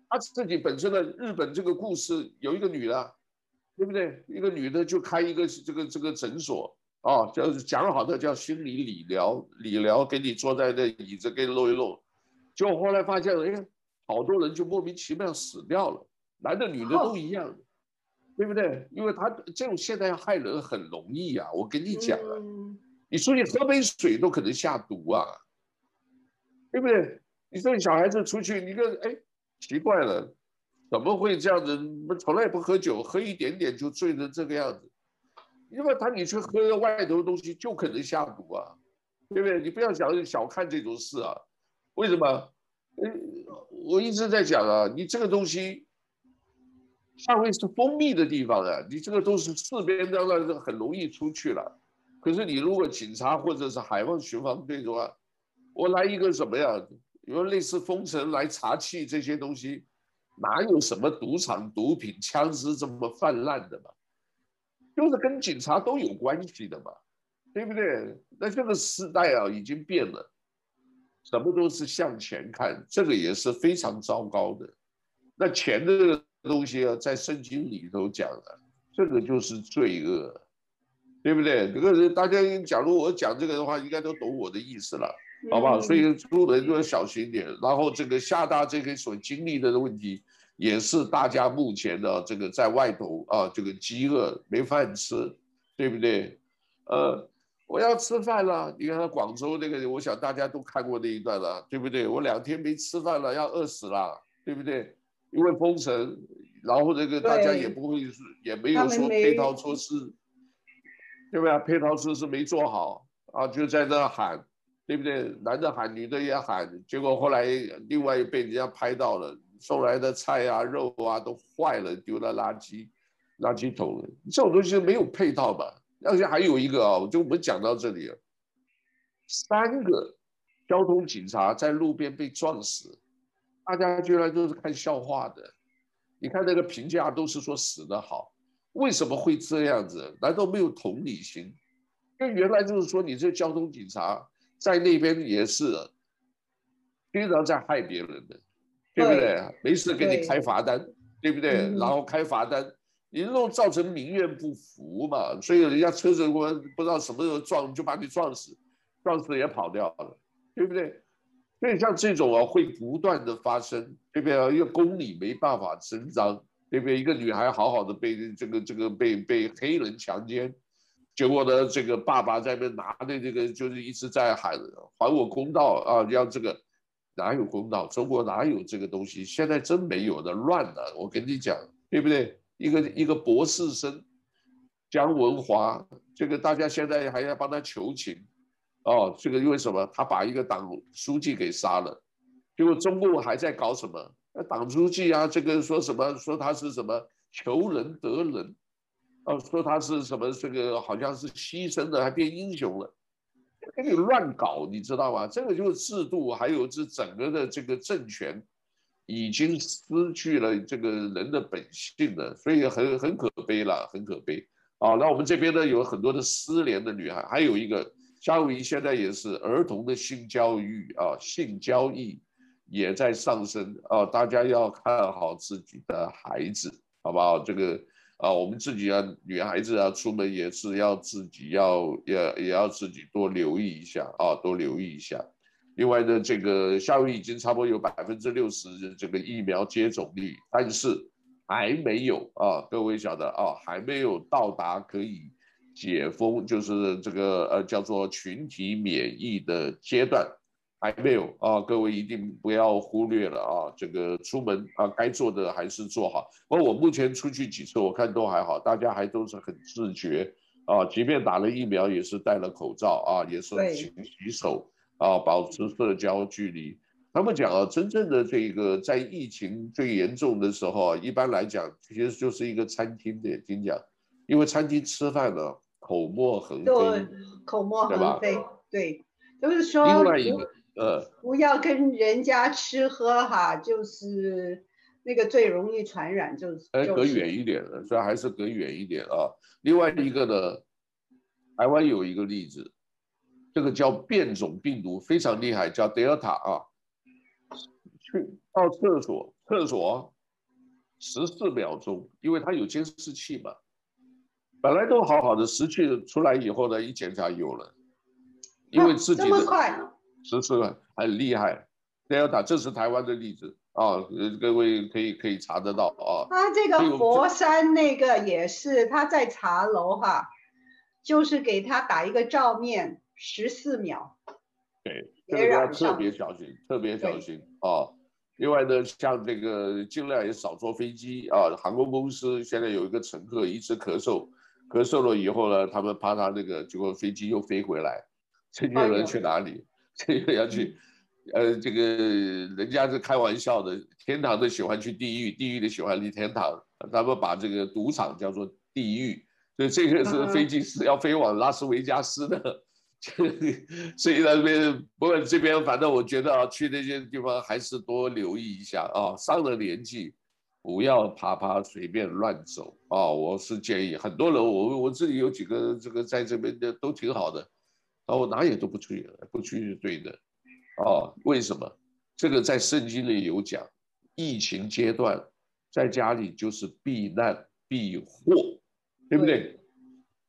他自己本身的日本这个故事有一个女的，对不对？一个女的就开一个这个这个诊所，啊，叫讲好的叫心理理疗，理疗给你坐在那椅子给你搂一搂，结果后来发现，哎。好多人就莫名其妙死掉了，男的女的都一样，oh. 对不对？因为他这种现在要害人很容易啊，我跟你讲啊，mm. 你出去喝杯水都可能下毒啊，对不对？你说你小孩子出去，你个哎，奇怪了，怎么会这样子？我从来不喝酒，喝一点点就醉成这个样子，因为他你去喝外头的东西就可能下毒啊，对不对？你不要想小看这种事啊，为什么？我一直在讲啊，你这个东西，上面是封闭的地方啊，你这个都是四边的，那很容易出去了。可是你如果警察或者是海防巡防队的话，我来一个什么呀？因为类似封城来查气这些东西，哪有什么赌场、毒品、枪支这么泛滥的嘛？就是跟警察都有关系的嘛，对不对？那这个时代啊，已经变了。什么都是向前看，这个也是非常糟糕的。那钱这个东西啊，在圣经里头讲的，这个就是罪恶，对不对？这个大家假如我讲这个的话，应该都懂我的意思了，好不好？所以出门就要小心点。然后这个厦大这个所经历的问题，也是大家目前的这个在外头啊，这个饥饿没饭吃，对不对？呃。我要吃饭了，你看广州那个，我想大家都看过那一段了，对不对？我两天没吃饭了，要饿死了，对不对？因为封城，然后这个大家也不会，也没有说配套措施，对不对？配套措施没做好啊，就在那喊，对不对？男的喊，女的也喊，结果后来另外被人家拍到了，送来的菜啊、肉啊都坏了，丢到垃圾垃圾桶了，这种东西没有配套吧？而且还有一个啊，就我们讲到这里了，三个交通警察在路边被撞死，大家居然都是看笑话的。你看那个评价都是说死的好，为什么会这样子？难道没有同理心？因为原来就是说你这交通警察在那边也是经常在害别人的，对不对？对没事给你开罚单，对，对不对？嗯、然后开罚单，你这种造成民怨不服嘛，所以人家车子我不知道什么时候撞，就把你撞死，撞死也跑掉了，对不对？所以像这种啊，会不断的发生，对不对？一个公理没办法伸张，对不对？一个女孩好好的被这个这个被被黑人强奸。结果呢，这个爸爸在那边拿的这个，就是一直在喊还我公道啊！要这个哪有公道？中国哪有这个东西？现在真没有的，乱的。我跟你讲，对不对？一个一个博士生姜文华，这个大家现在还要帮他求情哦。这个因为什么？他把一个党书记给杀了。结果中共还在搞什么？那党书记啊，这个说什么？说他是什么求仁得仁。哦，说他是什么？这个好像是牺牲的，还变英雄了，给你乱搞，你知道吗？这个就是制度，还有这整个的这个政权，已经失去了这个人的本性了，所以很很可悲了，很可悲。啊，那我们这边呢，有很多的失联的女孩，还有一个夏威夷现在也是儿童的性教育啊，性交易也在上升啊，大家要看好自己的孩子，好不好？这个。啊，我们自己啊，女孩子啊，出门也是要自己要也也要自己多留意一下啊，多留意一下。另外呢，这个夏威夷已经差不多有百分之六十的这个疫苗接种率，但是还没有啊，各位晓得啊，还没有到达可以解封，就是这个呃叫做群体免疫的阶段。还没有啊，各位一定不要忽略了啊！这个出门啊，该做的还是做好。不过我目前出去几次，我看都还好，大家还都是很自觉啊。即便打了疫苗，也是戴了口罩啊，也是勤洗手啊，保持社交距离。他们讲啊，真正的这个在疫情最严重的时候啊，一般来讲，其实就是一个餐厅的，听讲，因为餐厅吃饭呢，口沫横飞，口沫横飞，对，就是说另外一个。呃，不要跟人家吃喝哈，就是那个最容易传染，就是哎，隔远一点的，所以还是隔远一点啊。另外一个呢，台湾有一个例子，这个叫变种病毒，非常厉害，叫德尔塔啊。去到厕所，厕所十四秒钟，因为它有监视器嘛，本来都好好的，失去出来以后呢，一检查有了，因为自己的。啊十四个很厉害德尔塔这是台湾的例子啊，各位可以可以查得到啊。他这个佛山那个也是，他在茶楼哈，就是给他打一个照面，十四秒。对，这个要特别小心，特别小心啊。另外呢，像这个尽量也少坐飞机啊。航空公司现在有一个乘客一直咳嗽，咳嗽了以后呢，他们怕他那个结果飞机又飞回来，这些人去哪里？[laughs] 这个要去，呃，这个人家是开玩笑的，天堂的喜欢去地狱，地狱的喜欢去天堂，他们把这个赌场叫做地狱，所以这个是飞机是要飞往拉斯维加斯的，[laughs] 所以那边不过这边反正我觉得啊，去那些地方还是多留意一下啊，上了年纪不要趴趴随便乱走啊，我是建议很多人，我我自己有几个这个在这边的都挺好的。啊，我哪也都不去，不去是对的，哦，为什么？这个在圣经里有讲，疫情阶段在家里就是避难避祸，对不对？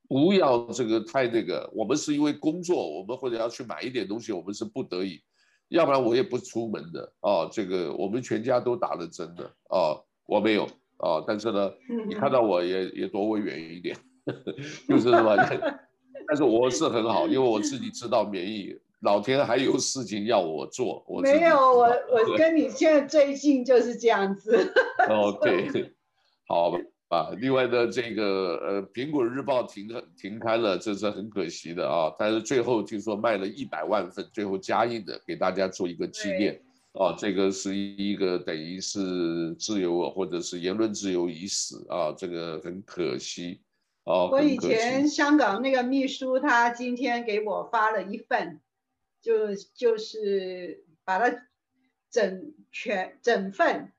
不要这个太那个，我们是因为工作，我们或者要去买一点东西，我们是不得已，要不然我也不出门的。哦，这个我们全家都打了针的，哦，我没有，哦，但是呢，你看到我也也躲我远一点，[laughs] 就是什么？[laughs] 但是我是很好，因为我自己知道免疫，老天还有事情要我做。我没有，我我跟你现在最近就是这样子。哦，对好吧。啊，另外呢，这个呃，苹果日报停停刊了，这是很可惜的啊。但是最后听说卖了一百万份，最后加印的，给大家做一个纪念。啊，这个是一个等于是自由或者是言论自由已死啊，这个很可惜。哦我以前香港那个秘书，他今天给我发了一份，就就是把它整全整份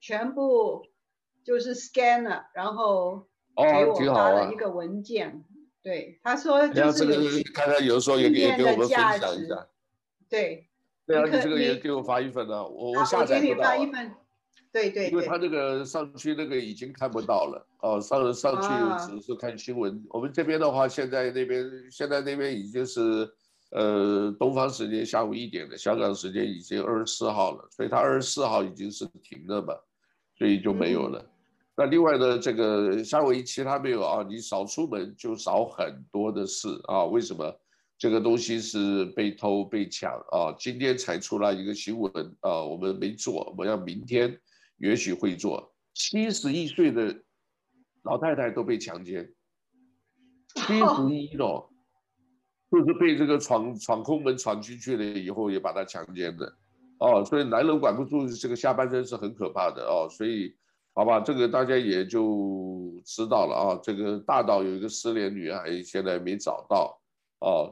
全部就是 scanner，，然后给我发了一个文件，对，他说就是有看看有时候也也给我们分享一下。对。对啊，你这个也给我发一份啊，我我下载不到。我给你发一份。对对。因为他那个上去那个已经看不到了哦，上上去只是看新闻。我们这边的话，现在那边现在那边已经是呃东方时间下午一点了，香港时间已经二十四号了，所以他二十四号已经是停了嘛，所以就没有了。那另外呢，这个夏威夷其他没有啊，你少出门就少很多的事啊，为什么？这个东西是被偷被抢啊！今天才出来一个新闻啊，我们没做，我们要明天也许会做。七十一岁的老太太都被强奸，七十一了，就是被这个闯闯空门闯进去了以后也把她强奸的哦。所以男人管不住这个下半身是很可怕的哦。所以好吧，这个大家也就知道了啊。这个大岛有一个失联女孩，现在没找到啊。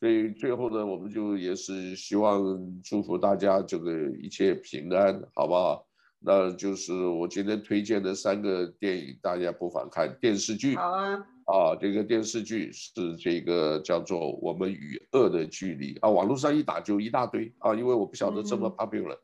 所以最后呢，我们就也是希望祝福大家这个一切平安，好不好？那就是我今天推荐的三个电影，大家不妨看电视剧。好啊。啊，这个电视剧是这个叫做《我们与恶的距离》啊，网络上一打就一大堆啊，因为我不晓得这么 popular，